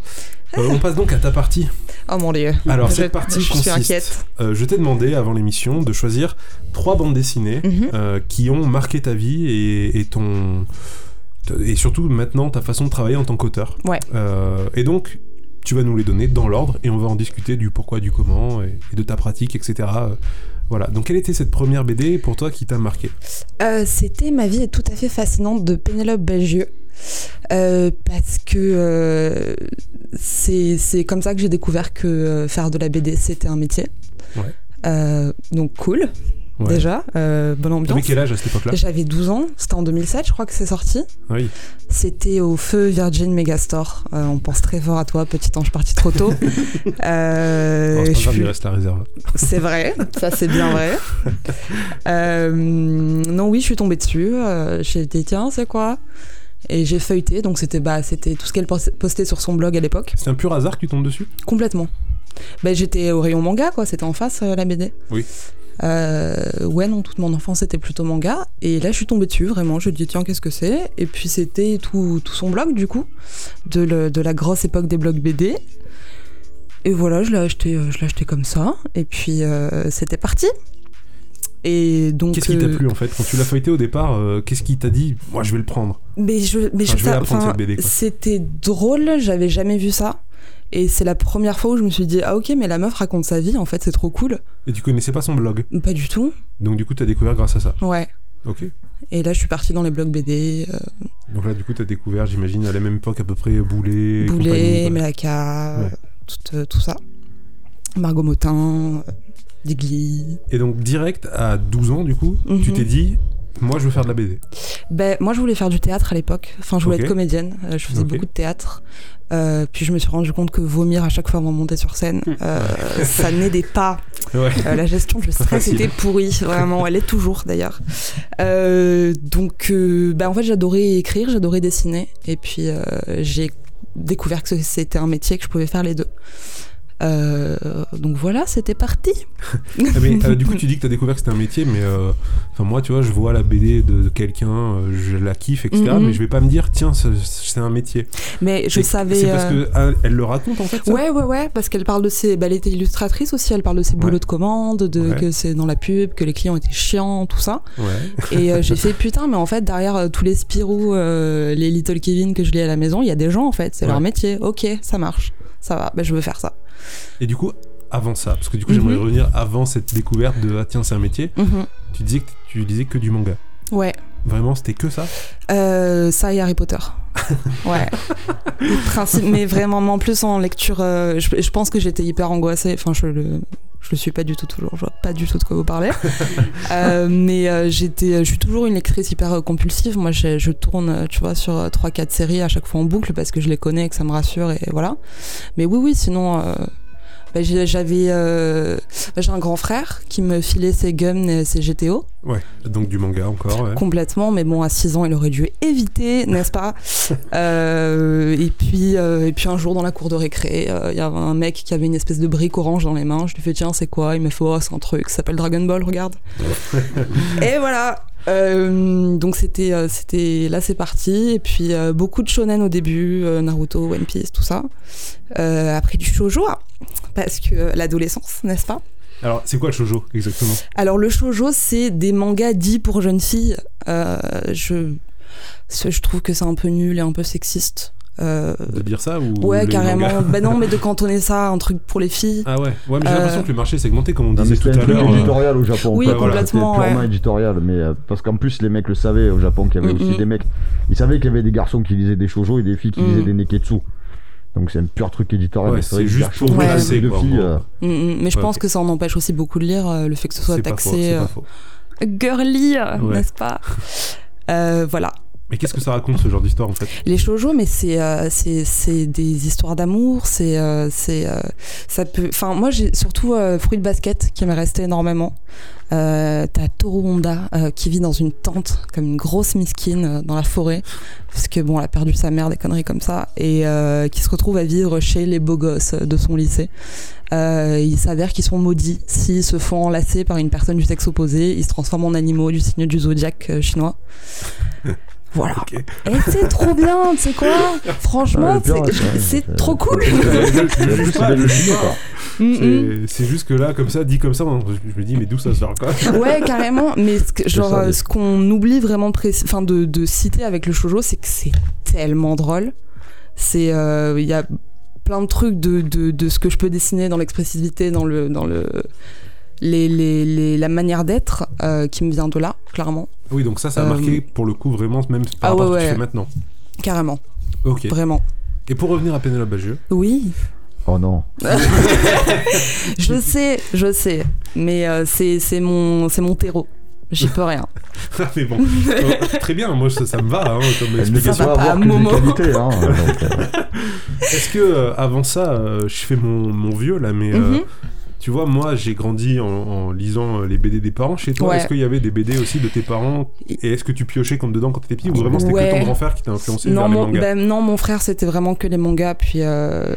Euh, on passe donc à ta partie. Oh mon dieu. Alors Je- cette partie je suis consiste. inquiète. euh, je t'ai demandé avant l'émission de choisir trois bandes dessinées Mhm. euh, qui ont marqué ta vie et, et ton et surtout maintenant ta façon de travailler en tant qu'auteur. Ouais. Euh, et donc tu vas nous les donner dans l'ordre et on va en discuter du pourquoi, du comment et, et de ta pratique, etc. Voilà. Donc quelle était cette première BD pour toi qui t'a marqué? Euh, C'était Ma vie est tout à fait fascinante de Pénélope Bagieux. Euh, parce que euh, c'est comme ça que j'ai découvert que euh, faire de la BD c'était un métier. Ouais. Euh, donc cool, Ouais. déjà, bonne T'avais ambiance. quel âge à cette époque-là? J'avais 12 ans, c'était en 2007 je crois que c'est sorti. Oui. C'était au feu Virgin Megastore. On pense très fort à toi, petit ange parti trop tôt. Euh, je il suis- reste la réserve. c'est vrai, ça c'est bien vrai. Non, oui, je suis tombée dessus. j'ai dit tiens, c'est quoi? Et j'ai feuilleté, donc c'était bah, c'était tout ce qu'elle pos- postait sur son blog à l'époque, C'est un pur hasard que tu tombes dessus? Complètement. Bah, j'étais au rayon manga, quoi. C'était en face euh, la BD. Oui. Euh, ouais, non, toute mon enfance c'était plutôt manga. Et là, je suis tombée dessus, vraiment. Je me dis, tiens, qu'est-ce que c'est? Et puis, c'était tout, tout son blog, du coup, de, le- de la grosse époque des blogs BD. Et voilà, je l'ai acheté, euh, je l'ai acheté comme ça. Et puis, euh, c'était parti. Et donc. Qu'est-ce qui t'a plu en fait? Quand tu l'as feuilleté au départ, euh, qu'est-ce qui t'a dit Moi je vais le prendre Mais je, mais Enfin, je. C'était drôle, j'avais jamais vu ça. Et c'est la première fois où je me suis dit, ah ok, mais la meuf raconte sa vie, en fait, c'est trop cool. Et tu connaissais pas son blog? Pas du tout. Donc du coup t'as découvert grâce à ça. Ouais. Ok. Et là, je suis partie dans les blogs BD, euh, Donc là du coup t'as découvert, j'imagine, à la même époque à peu près Boulet. et Boulet. Melaka, Ouais. tout, euh, tout ça. Margot Motin, euh, Digli. Et donc direct à 12 ans du coup, tu Mhm. t'es dit, moi je veux faire de la BD. Ben, moi, je voulais faire du théâtre à l'époque. Enfin, je voulais être comédienne. Euh, je faisais beaucoup de théâtre. Euh, puis je me suis rendu compte que vomir à chaque fois avant de monter sur scène, euh, ça n'aidait pas. Ouais. Euh, la gestion du stress était pourrie, vraiment. Elle est toujours d'ailleurs. Euh, donc, euh, bah, en fait, j'adorais écrire, j'adorais dessiner. Et puis, euh, j'ai découvert que c'était un métier que je pouvais faire les deux. Euh, donc voilà, c'était parti. Ah, mais euh, du coup tu dis que t'as découvert que c'était un métier, mais euh, moi tu vois je vois la BD de, de quelqu'un, je la kiffe etc. Mhm. Mais je vais pas me dire tiens c'est- un métier. Mais je savais. C'est parce euh, que ah, elle le raconte en fait. Ça? Ouais, ouais, ouais, parce qu'elle parle de ses. Bah, elle était illustratrice aussi, elle parle de ses boulots Ouais. de commande, de Ouais. que c'est dans la pub, que les clients étaient chiants, tout ça. Ouais. Et j'ai fait putain, mais en fait, derrière tous les Spirou, les Little Kevin que je lis à la maison, il y a des gens en fait, c'est leur métier. Ok, ça marche, ça va, bah, je veux faire ça. Et du coup avant ça, parce que du coup Mhm. j'aimerais revenir avant cette découverte de ah tiens c'est un métier. Mhm. Tu disais que tu lisais que du manga. Ouais, Vraiment c'était que ça? Euh, ça et Harry Potter. Ouais. Le principe, mais vraiment, en plus en lecture, euh, je, je pense que j'étais hyper angoissée. Enfin, je le, je le suis pas du tout toujours. Je vois pas du tout de quoi vous parlez. Euh, mais euh, j'étais, je suis toujours une lectrice hyper euh, compulsive. Moi, je, je tourne, euh, tu vois, sur 3-4 séries à chaque fois en boucle parce que je les connais et que ça me rassure et voilà. Mais oui, oui, sinon. Bah, j'ai- j'avais euh, bah, j'ai un grand frère qui me filait ses gums et ses GTO Ouais. Donc du manga encore. Ouais. complètement, mais bon, à 6 ans, il aurait dû éviter, n'est-ce pas Euh, et, puis, euh, et puis un jour, dans la cour de récré, il y avait un mec qui avait une espèce de brique orange dans les mains. Je lui fais, tiens, c'est quoi? Il me fait, oh, c'est un truc, ça s'appelle Dragon Ball, regarde. et voilà Euh, donc c'était euh, c'était là c'est parti et puis euh, beaucoup de shonen au début euh, Naruto One Piece tout ça Euh, après du shoujo parce que l'adolescence n'est-ce pas? Alors c'est quoi le shoujo exactement? Alors le shoujo, c'est des mangas dits pour jeunes filles. Euh, je, je trouve que c'est un peu nul et un peu sexiste. Euh, De dire ça ou ouais, les carrément. Ben non, mais de cantonner ça un truc pour les filles. Ah ouais. Ouais mais j'ai Euh, l'impression que le marché est segmenté comme on disait tout à truc l'heure. euh, éditorial au Japon. Oui, quoi. Voilà, complètement, C'était purement ouais. éditorial, mais euh, parce qu'en plus les mecs le savaient au Japon qu'il y avait Mm, aussi mm. des mecs. Ils savaient qu'il y avait des garçons qui lisaient des shoujo et des filles qui Mm. lisaient des neketsu. Donc c'est un pur truc éditorial. Ouais, mais c'est juste pour quoi, en filles, euh, Mm. Mais je pense que ça en empêche aussi beaucoup de lire euh, le fait que ce soit taxé euh, girly, euh, n'est-ce pas? Euh, Voilà. Mais qu'est-ce que ça raconte ce genre d'histoire en fait? Les shoujo, mais c'est euh, c'est des histoires d'amour, c'est euh, c'est euh, ça peut. Enfin, moi j'ai surtout euh, Fruit de basket qui m'est resté énormément. T'as Toru Honda qui vit dans une tente comme une grosse miskine dans la forêt parce que bon, elle a perdu sa mère, des conneries comme ça, et qui se retrouve à vivre chez les beaux gosses de son lycée. Il s'avère qu'ils sont maudits s'ils se font enlacer par une personne du sexe opposé. Ils se transforment en animaux du signe du zodiaque chinois. Voilà. Et c'est trop bien, tu sais quoi Franchement, c'est- trop cool. C'est juste que là, comme ça, dit comme ça, je me dis, mais d'où ça sort quoi Ouais, carrément. Mais ce genre, euh, ce qu'on oublie vraiment enfin, de, de citer avec le shoujo, c'est que c'est tellement drôle. C'est, euh, il y a plein de trucs de, de, de ce que je peux dessiner dans l'expressivité, dans le, dans le, les, les, les- la manière d'être euh, qui me vient de là, clairement, Oui, donc ça, ça a Euh, marqué pour le coup vraiment, même par ah rapport ouais, à ce que tu fais maintenant. carrément, Ok. vraiment. Et pour revenir à Pénélope Bagieux, Oui, Oh non. je sais, je sais, mais euh, c'est, c'est mon, c'est mon terreau. J'y peux rien. mais bon, euh, très bien, moi ça, ça me va hein, comme explication. va pas qualités. Hein, euh, Est-ce que euh, avant ça, euh, je fais mon, mon vieux là, mais euh, Mhm. Tu vois, moi j'ai grandi en, en lisant euh, les BD des parents chez toi. Ouais. Est-ce qu'il y avait des BD aussi de tes parents Et est-ce que tu piochais comme dedans quand t'étais petit ou vraiment c'était que ton grand frère qui t'a influencé non, vers les mon, mangas ben, non, mon frère, c'était vraiment que les mangas puis, euh,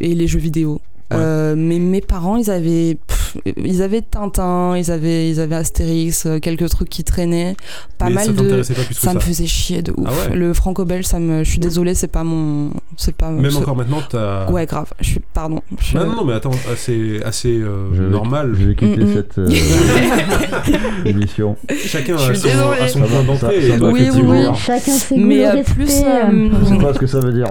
et les jeux vidéo. Ouais. Euh, mais mes parents, ils avaient, pff, ils avaient Tintin, ils avaient, ils avaient Astérix, euh, quelques trucs qui traînaient. Pas Mais mal ça de. pas plus que Ça ça. me faisait chier de ouf. Ah ouais Le franco-belge, ça me. Je suis désolée, c'est pas mon. C'est pas. Même encore maintenant, t'as. Ouais, grave. Je suis. Pardon. Je- Non, non, non, mais attends, assez, assez euh, je vais- normal. Je vais quitter Mm, mm. cette euh, émission. Chacun a son, a son Ça point d'entrée. ça- ça Oui, oui, hein. Chacun ses goûts, Mais, euh, plus, euh, euh, Je sais pas ce que ça veut dire.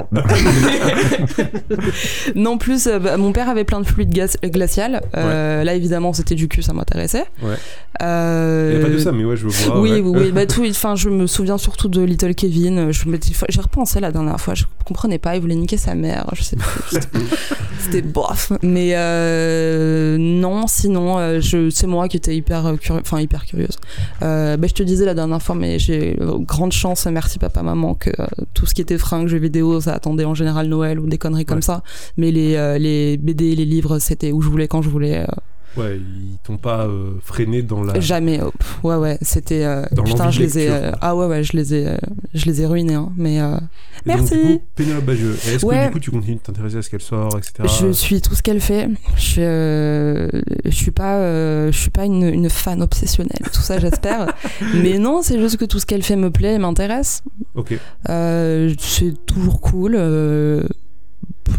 Non plus, euh, bah, mon père avait plein de fluide gaz- glacial. Euh, Là, évidemment, c'était du cul, ça m'intéressait. Ouais. Euh, Il y a pas que ça, mais ouais, je vois. oui, ouais. oui, oui, bah tout. Enfin, je me souviens surtout de Little Kevin. Je me dis, j'ai repensé la dernière fois. Je comprenais pas. Il voulait niquer sa mère. Je sais plus. C'était- bof. Mais euh, non, sinon, euh, je, c'est moi qui étais hyper, enfin hyper curieuse. Euh, bah, je te disais la dernière fois, mais j'ai grande chance, merci papa, maman, que tout ce qui était fringues, jeux vidéo, ça attendait en général Noël ou des conneries comme ça. Mais les, les BD, les livres, c'était où je voulais, quand je voulais. Ouais, ils t'ont pas euh, freiné dans la. Jamais. oh, pff, ouais, ouais, c'était. euh, putain, je les ai. euh, ah ouais, ouais, je les ai, je les ai ruinés. Hein, mais donc, merci. du coup, Pénélope Bagieux. Et Est-ce que Ouais. du coup tu continues de t'intéresser à ce qu'elle sort, etc. Je suis tout ce qu'elle fait. Je, je suis pas, je suis pas une, une fan obsessionnelle. Tout ça, j'espère. Mais non, c'est juste que tout ce qu'elle fait me plaît et m'intéresse. Ok. C'est toujours cool.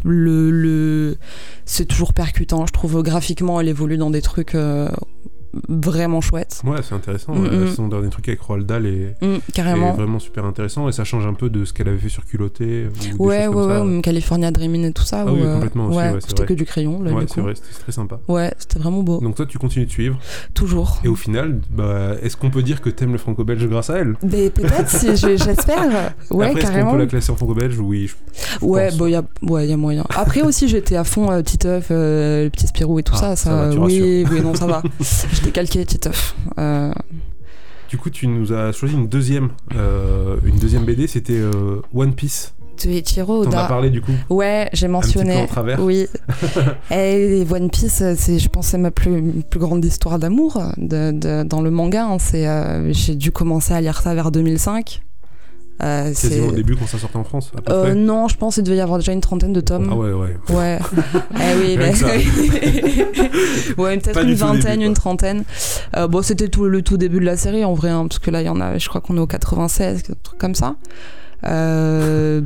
Le, le, c'est toujours percutant. Je trouve graphiquement, elle évolue dans des trucs euh, vraiment chouettes. Ouais, c'est intéressant. Mm, ouais. mm. Son dernier truc avec Roald Dahl est, Mm, est carrément. vraiment super intéressant et ça change un peu de ce qu'elle avait fait sur Culotté. Ou Ouais, ouais, comme ouais, ça. California Dreaming et tout ça. Ah où, oui, euh, complètement aussi, ouais, ouais, c'est c'était vrai. que du crayon, là, Ouais, du c'est coup. vrai, c'était très sympa. Ouais, c'était vraiment beau. Donc toi, tu continues de suivre. Toujours. Et au final, bah, est-ce qu'on peut dire que t'aimes le franco-belge grâce à elle? Mais peut-être, si je- j'espère. Ouais, Après, est-ce qu'on carrément. peut la classer en franco-belge? Oui. je- Ouais, bon, y a, ouais, y a moyen. Après aussi, j'étais à fond euh, Titeuf, euh, le petit Spirou et tout Ah, ça. ça Ça, va, tu oui, oui, non, ça va. Calqué Titeuf. Euh, Du coup, tu nous as choisi une deuxième, euh, une deuxième BD, c'était euh, One Piece. de Ichiro T'en as Oda. parlé du coup. Ouais, j'ai mentionné. peu en travers. Oui. Et One Piece, c'est, je pense, c'est ma plus, plus grande histoire d'amour de, de- dans le manga. hein. C'est, euh, j'ai dû commencer à lire ça vers 2005. Euh, c'est... Quasiment au début quand ça sortait en France, à peu Euh, près. non, je pense qu'il devait y avoir déjà une trentaine de tomes. Ah ouais, ouais. Ouais. eh oui, mais... ouais, peut-être une vingtaine, début, une trentaine. Euh, bon, c'était tout le tout début de la série en vrai, hein, parce que là, il y en a, je crois qu'on est au 96, un truc comme ça. Euh,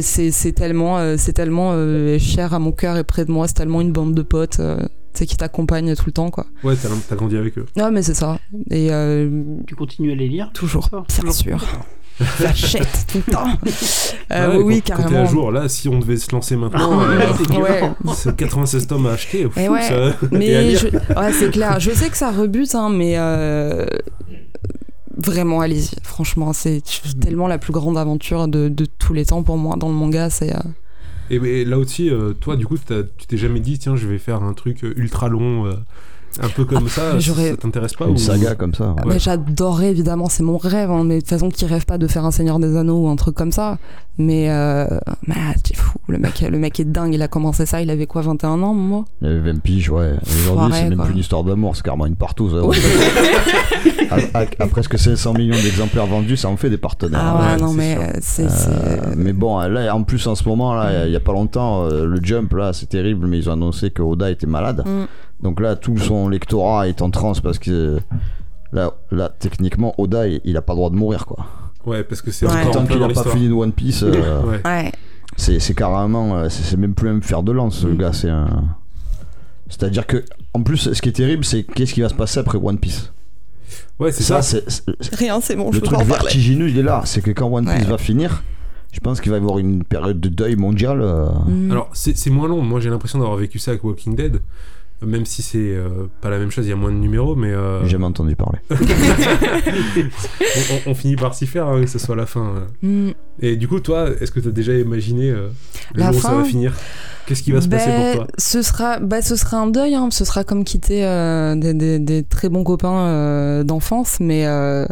c'est, tellement, euh, c'est tellement euh, cher à mon cœur et près de moi. C'est tellement une bande de potes, euh, qui t'accompagnent tout le temps, quoi. Ouais, t'as grandi avec eux. Non, mais c'est ça. Et euh, Tu continues à les lire? Toujours, bien sûr. J'achète tout le temps. Euh, Ouais, oui, quand, Quand carrément. à jour, là, si on devait se lancer maintenant, euh. Ouais. c'est 96 tomes à acheter. Fou, ouais, ça. Mais je... c'est clair. Je sais que ça rebute, hein, mais euh, vraiment, allez-y. Franchement, c'est tellement la plus grande aventure de, de tous les temps pour moi dans le manga. C'est Et, mais là aussi, euh, toi, du coup, t'as- tu t'es jamais dit, tiens, je vais faire un truc euh, ultra long, euh, un peu comme Ah, ça. Ça, ça t'intéresse pas Une ou... saga comme ça. ouais. mais j'adorerais évidemment, c'est mon rêve. hein, mais de toute façon, qui rêve pas de faire un Seigneur des Anneaux ou un truc comme ça? Mais euh, mais, ah, c'est fou. Le mec, le mec est dingue. Il a commencé ça. Il avait quoi, 21 ans, moi Il avait 20 piges, ouais. Aujourd'hui, c'est même quoi. plus une histoire d'amour, c'est carrément une partouze. hein. Ouais. à, à- à presque 500 millions d'exemplaires vendus, ça en fait des partenaires. Ah ouais, ouais, non, mais euh, c'est. Euh, c'est- mais bon, là, en plus, en ce moment, là, il y a pas longtemps, euh, le Jump, là, c'est terrible, mais ils ont annoncé que Oda était malade. Mm. Donc là, tout son lectorat est en transe parce que là, là techniquement, Oda, il, il a pas le droit de mourir, quoi. Ouais, parce que c'est Ouais. encore Tant qu'il dans a pas fini de One Piece, euh, Ouais. Ouais. c'est c'est carrément. C'est c'est même plus un fer de lance, le Mm. gars. C'est un. C'est-à-dire que, en plus, ce qui est terrible, c'est qu'est-ce qui va se passer après One Piece? Ouais, c'est Ça, ça. c'est c'est- Rien, c'est bon, je le pas truc vertigineux, il est là. C'est que quand One Piece Ouais. va finir, je pense qu'il va y avoir une période de deuil mondial. euh, Mm. Alors, c'est c'est moins long. Moi, j'ai l'impression d'avoir vécu ça avec Walking Dead. Même si c'est euh, pas la même chose, il y a moins de numéros, mais euh, J'ai jamais entendu parler. on, on- on finit par s'y faire, hein, que ce soit la fin. euh. Mm. Et du coup, toi, est-ce que tu as déjà imaginé euh, le La jour où ça fin va finir? Qu'est-ce qui va se passer Ben, pour toi? ce sera, bah, ce sera un deuil, hein. ce sera comme quitter euh, des, des- des très bons copains euh, d'enfance, mais euh,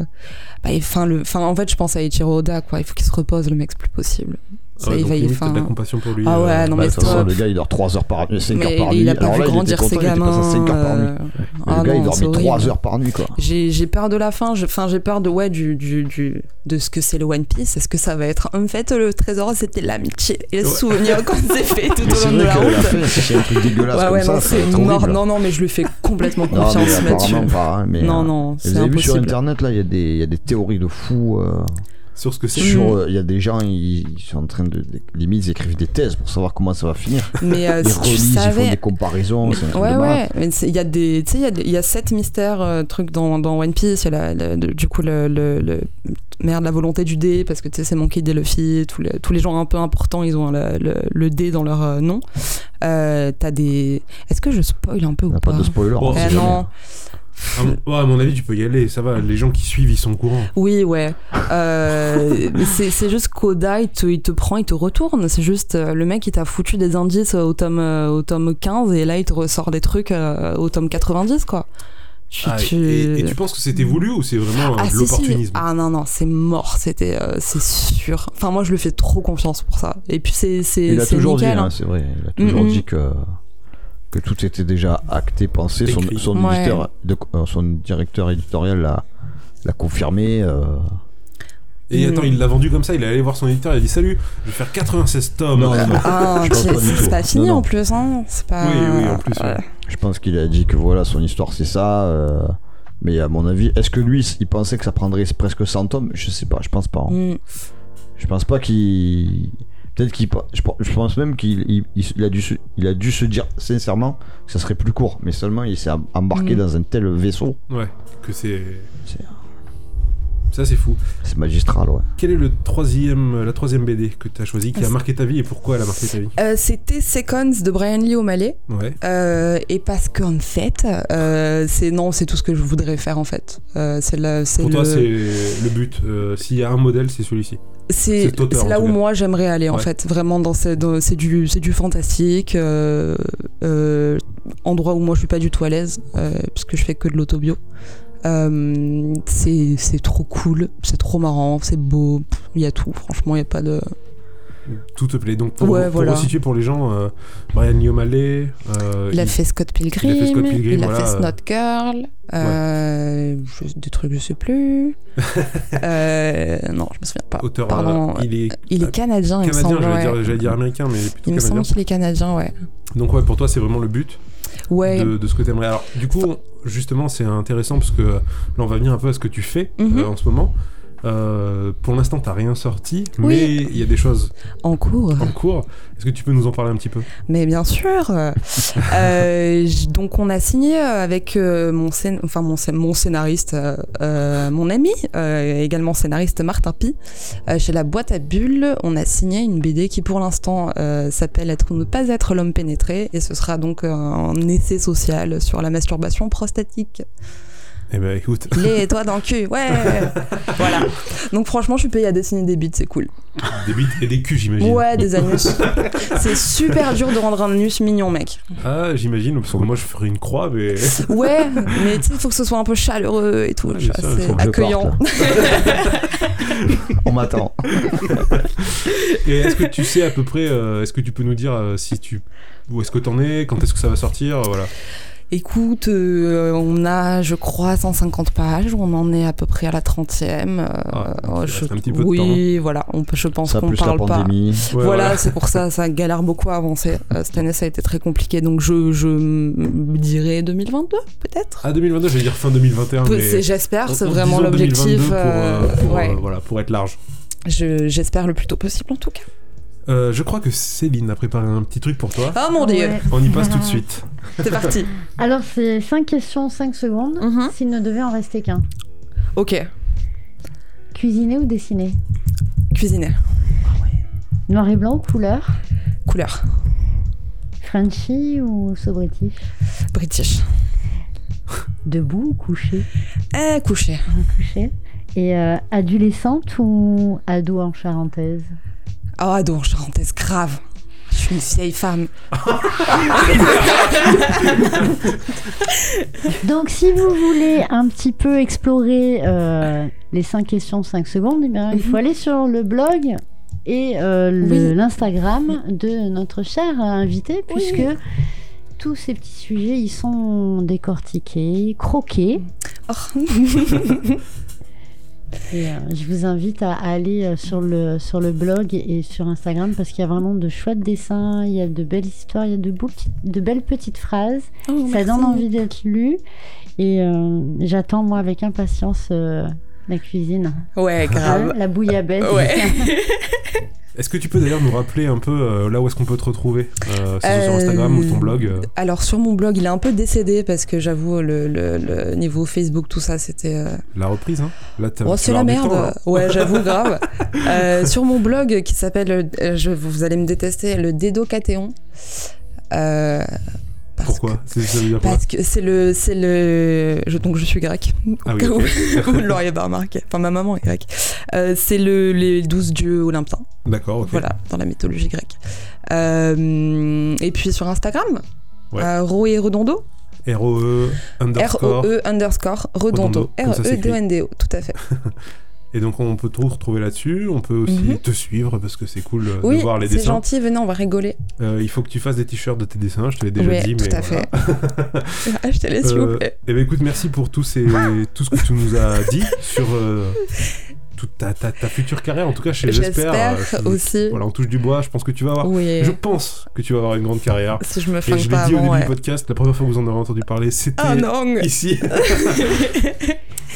bah, enfin, le, enfin, en fait, je pense à Ichiro Oda, quoi. Il faut qu'il se repose, le mec, c'est plus possible. Ça, Ah il limite, t'as de la enfin, compassion pour lui. Ah euh, ouais, non, Bah, mais de toute façon, le gars, il dort 3 heures par nuit, 5 mais heures par il, nuit. il a pas Alors vu là, il grandir ses content, il était gamins. passé 5 heures par nuit. euh, ah le gars, il non, dormait c'est 3 horrible. heures par nuit, quoi. J'ai j'ai peur de la fin, je- enfin j'ai peur de ouais du, du, du de ce que c'est le One Piece. Est-ce que ça va être en fait le trésor c'était l'amitié et le Ouais. souvenir qu'on s'est fait tout Mais au long de la route. c'est un truc dégueulasse Ouais non ça c'est mort. Non non mais je lui fais complètement Non, confiance là-dessus. hein, Non euh, non Vous c'est avez vu sur internet là, il y, a des- il y a des théories de fous. Euh, Sur ce que c'est. sur, Mm. euh, il y a des gens, ils, ils sont en train de, de- limite, ils écrivent des thèses pour savoir comment ça va finir. Mais euh, Ils si tu relisent, ils font savais. des comparaisons. un Ouais, ouais. Il y a des, tu sais, il y a il y, a sept mystères, euh, trucs dans, dans One Piece. Il y a la- la- le- du coup le, le, le- merde, la volonté du dé, parce que tu sais, c'est Monkey D. Luffy. Tous les, tous les gens un peu importants, ils ont le, le, le dé dans leur euh, nom. Euh, T'as des. Est-ce que je spoil un peu ou pas pas de spoiler. Oh, on Eh jamais. Non. À mon, ouais, à mon avis, tu peux y aller, ça va. Les gens qui suivent, ils sont au courant. Oui, ouais. Euh, c'est juste qu'Oda, il te, il te prend, il te retourne. C'est juste euh, le mec, il t'a foutu des indices au tome, euh, au tome 15 et là, il te ressort des trucs au tome 90, quoi. Tu, Ah, tu- et, et tu penses que c'était voulu ou c'est vraiment Ah, de si, si. l'opportunisme Ah non, non, c'est mort, c'était, euh, c'est sûr. Enfin, moi, je lui fais trop confiance pour ça. Et puis, c'est, c'est, Il a c'est toujours dit, nickel. hein, hein. c'est vrai, il a toujours Mhm. dit que, que tout était déjà acté, pensé. Son, Écrit. son, Ouais. éditeur, de- euh, son directeur éditorial l'a, confirmé. euh, Et Mm. attends, il l'a vendu comme ça, il est allé voir son éditeur, il a dit Salut, je vais faire 96 tomes. Non, non, non. Ah, c'est pas fini Non, non. en plus, hein. C'est pas. Oui, oui, en plus, ouais. Je pense qu'il a dit que voilà, son histoire c'est ça. euh, mais à mon avis, est-ce que lui, il pensait que ça prendrait presque 100 tomes? Je sais pas, je pense pas. hein. Mm. Je pense pas qu'il. Peut-être qu'il. Je pense- je pense même qu'il il, a, dû se, il a dû se dire sincèrement que ça serait plus court. Mais seulement il s'est em- embarqué Mm. dans un tel vaisseau. Ouais, que c'est. Ça, c'est fou. C'est magistral, ouais. Quelle est le troisième, la troisième BD que tu as choisi, qui a C'est- marqué ta vie et pourquoi elle a marqué ta vie? Euh, c'était Seconds de Brian Lee O'Malley. Ouais. Euh, et parce qu'en fait, euh, c'est non, c'est tout ce que je voudrais faire en fait. Euh, c'est Pour le, toi, c'est le but. Euh, S'il y a un modèle, c'est celui-ci. C'est là où moi j'aimerais aller en Ouais. fait. Vraiment dans ce- dans- c'est du c'est du fantastique, euh, euh, endroit où moi je suis pas du tout à l'aise euh, puisque je fais que de l'autobio. C'est c'est trop cool, c'est trop marrant, c'est beau, il y a tout. Franchement, il y a pas de. Tout te plaît. Donc, pour, Ouais, pour voilà. resituer pour les gens, euh, Brian Lee O'Malley, euh, Il a il- fait Scott Pilgrim, il a fait Scott Pilgrim, il a voilà, fait Snot Girl, euh, je- des trucs je sais plus. Euh, non, je me souviens pas. auteur. Pardon, il est il est canadien, il me canadien, semble. j'allais ouais. dire, américain, mais plutôt Il me semble canadien. qu'il est canadien, ouais. Donc, ouais, pour toi, c'est vraiment le but Ouais. de, de ce que tu aimerais. Alors, du coup, justement, c'est intéressant parce que là, on va venir un peu à ce que tu fais Mhm. euh, en ce moment. Euh, pour l'instant, t'as rien sorti, Oui. mais il y a des choses En cours. en cours. Est-ce que tu peux nous en parler un petit peu? Mais bien sûr. Euh, donc on a signé euh, avec mon, scén- enfin, mon, scén- mon scénariste, euh, mon ami, également scénariste Martin Pi, chez la boîte à bulles. On a signé une BD qui pour l'instant s'appelle Être ou ne pas être l'homme pénétré et ce sera donc un essai social sur la masturbation prostatique. Eh ben, écoute, Les toi dans le cul, ouais Voilà. Donc franchement je suis payée à dessiner des bites, c'est cool. des bites et des culs, j'imagine. Ouais, des anus. c'est super dur de rendre un anus mignon, mec. Ah, j'imagine, parce que moi, je ferais une croix, mais. Ouais, mais tu sais, il faut que ce soit un peu chaleureux et tout, c'est accueillant. On m'attend. Et est-ce que tu sais à peu près, euh, est-ce que tu peux nous dire euh, si tu. Où est-ce que t'en es Quand est-ce que ça va sortir Voilà. Écoute, euh, on a, je crois, 150 pages. On en est à peu près à la 30e. euh, Ah, je- un petit peu de oui, voilà. On peut, je pense Ça qu'on plus la parle pas. pandémie. Ouais, voilà, c'est pour ça, ça galère beaucoup à avancer. Euh, cette année, ça a été très compliqué. Donc, je, je dirais 2022, peut-être. Ah 2022, j'allais dire fin 2021, Peu- mais c'est- J'espère, c'est en vraiment disant 2022 l'objectif. pour, euh, euh, pour, ouais. euh, voilà, pour être large. Je- J'espère le plus tôt possible, en tout cas. Euh, je crois que Céline a préparé un petit truc pour toi. Oh mon dieu, Ouais. On y passe tout de suite. c'est parti. Alors, c'est 5 questions, 5 secondes. Mhm. S'il ne devait en rester qu'un. Ok, Cuisiner ou dessiner? Cuisiner. Noir et blanc ou couleur? Couleur. Frenchy ou sobretif British. Debout ou couché? Eh, coucher. Couché. Et euh, adolescente ou ado en charentaise? Oh, ado en charentaise, grave. Je suis une vieille femme. Donc, si vous voulez un petit peu explorer euh, les 5 questions 5 secondes, eh bien, il faut Mhm. aller sur le blog et euh, Oui. l'Instagram de notre cher invité, Oui. puisque tous ces petits sujets, ils sont décortiqués, croqués. Oh. Et euh, je vous invite à aller euh, sur le, sur le blog et sur Instagram parce qu'il y a vraiment de chouettes dessins, il y a de belles histoires, il y a de, beaux de belles petites phrases. Oh, Ça donne envie d'être lu. Et euh, j'attends, moi, avec impatience, euh, la cuisine. Ouais, grave. Hein, la bouillabaisse. Ouais. Est-ce que tu peux d'ailleurs nous rappeler un peu euh, là où est-ce qu'on peut te retrouver euh, sur Euh, Instagram ou ton blog euh, Alors sur mon blog, il est un peu décédé parce que j'avoue le, le- le niveau Facebook, tout ça, c'était. La reprise, hein Là, Oh, c'est la merde. temps, là. ouais, j'avoue grave. Sur mon blog qui s'appelle, je, vous allez me détester, le Dédocathéon. Parce Pourquoi Ça veut dire Parce que c'est le, c'est le, je, donc je suis grec. Ah oui, cas où ok. vous ne l'auriez pas remarqué. Enfin, ma maman est grecque. Euh, c'est le, les douze dieux olympiens. D'accord, ok. Voilà, dans la mythologie grecque. Euh, et puis sur Instagram, Ouais. euh, Roé Redondo, ROE underscore. R-O-E underscore Redondo, Redondo, comme ça s'écrit. R-E-D-O-N-D-O, tout à fait. Et donc on peut tout retrouver là-dessus. On peut aussi Mhm. te suivre parce que c'est cool euh, de voir les c'est dessins. gentil, venez, on va rigoler. Euh, il faut que tu fasses des t-shirts de tes dessins, je te l'ai déjà Oui, dit. tout mais à voilà. fait. Achetez-les, s'il Euh, vous plaît. Eh ben écoute, merci pour tout, ces... tout ce que tu nous as dit sur euh, toute ta, ta, ta future carrière. En tout cas, j'espère. J'espère euh, je- aussi. Voilà, on touche du bois. Je pense que tu vas avoir. Oui, Je pense que tu vas avoir une grande carrière. si je me Et flingue je l'ai pas dit au début ouais. du podcast, la première fois que vous en avez entendu parler, c'était Ah non ici.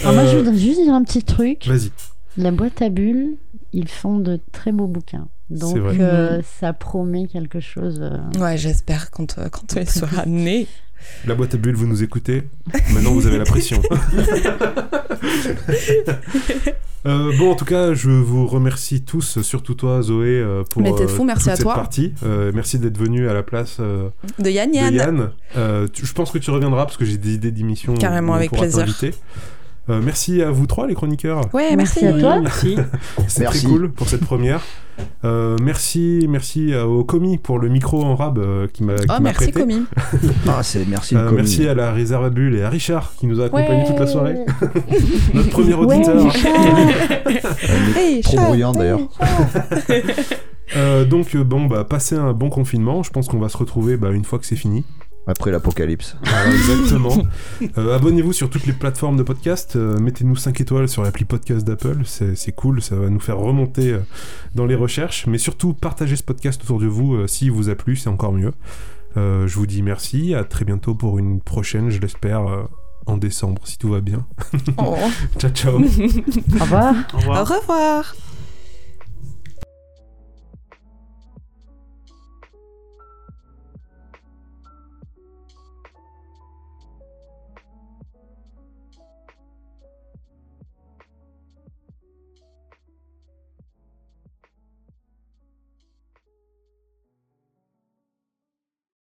Alors, moi, je Euh, voudrais juste dire un petit truc. Vas-y. La boîte à bulles, ils font de très beaux bouquins. Donc, C'est vrai. euh, ça promet quelque chose. euh, Ouais, j'espère quand, euh, quand il sera né. La boîte à bulles, vous nous écoutez. Maintenant, vous avez la pression. Euh, bon, en tout cas, je vous remercie tous, surtout toi, Zoé, euh, pour Mais t'es fou, merci toute à cette toi. partie. Euh, merci d'être venu à la place euh, De Yann de Yann. Yann. Euh, tu- je pense que tu reviendras parce que j'ai des idées d'émissions. Carrément, avec plaisir. Euh, merci à vous trois, les chroniqueurs. Ouais, merci. Merci à toi. Merci. C'est très cool pour cette première. Euh, merci, merci au commis pour le micro en rab euh, qui m'a qui Oh, merci, prêté. commis. Ah, c'est merci Euh, le commis. merci à la réserve à bulles et à Richard qui nous a accompagnés toute la soirée. Ouais. Notre premier Ouais, auditeur. Richard. Hey, Trop bruyant d'ailleurs. Euh, donc bon bah passez un bon confinement. Je pense qu'on va se retrouver bah, une fois que c'est fini. Après l'apocalypse. Voilà, exactement. Euh, Abonnez-vous sur toutes les plateformes de podcast. Euh, Mettez-nous 5 étoiles sur l'appli podcast d'Apple. C'est c'est cool. Ça va nous faire remonter euh, dans les recherches. Mais surtout partagez ce podcast autour de vous. euh, S'il vous a plu, c'est encore mieux. Euh, je vous dis merci. À très bientôt pour une prochaine, je l'espère, euh, en décembre si tout va bien. Oh. Ciao ciao. Au revoir. Au revoir. Au revoir.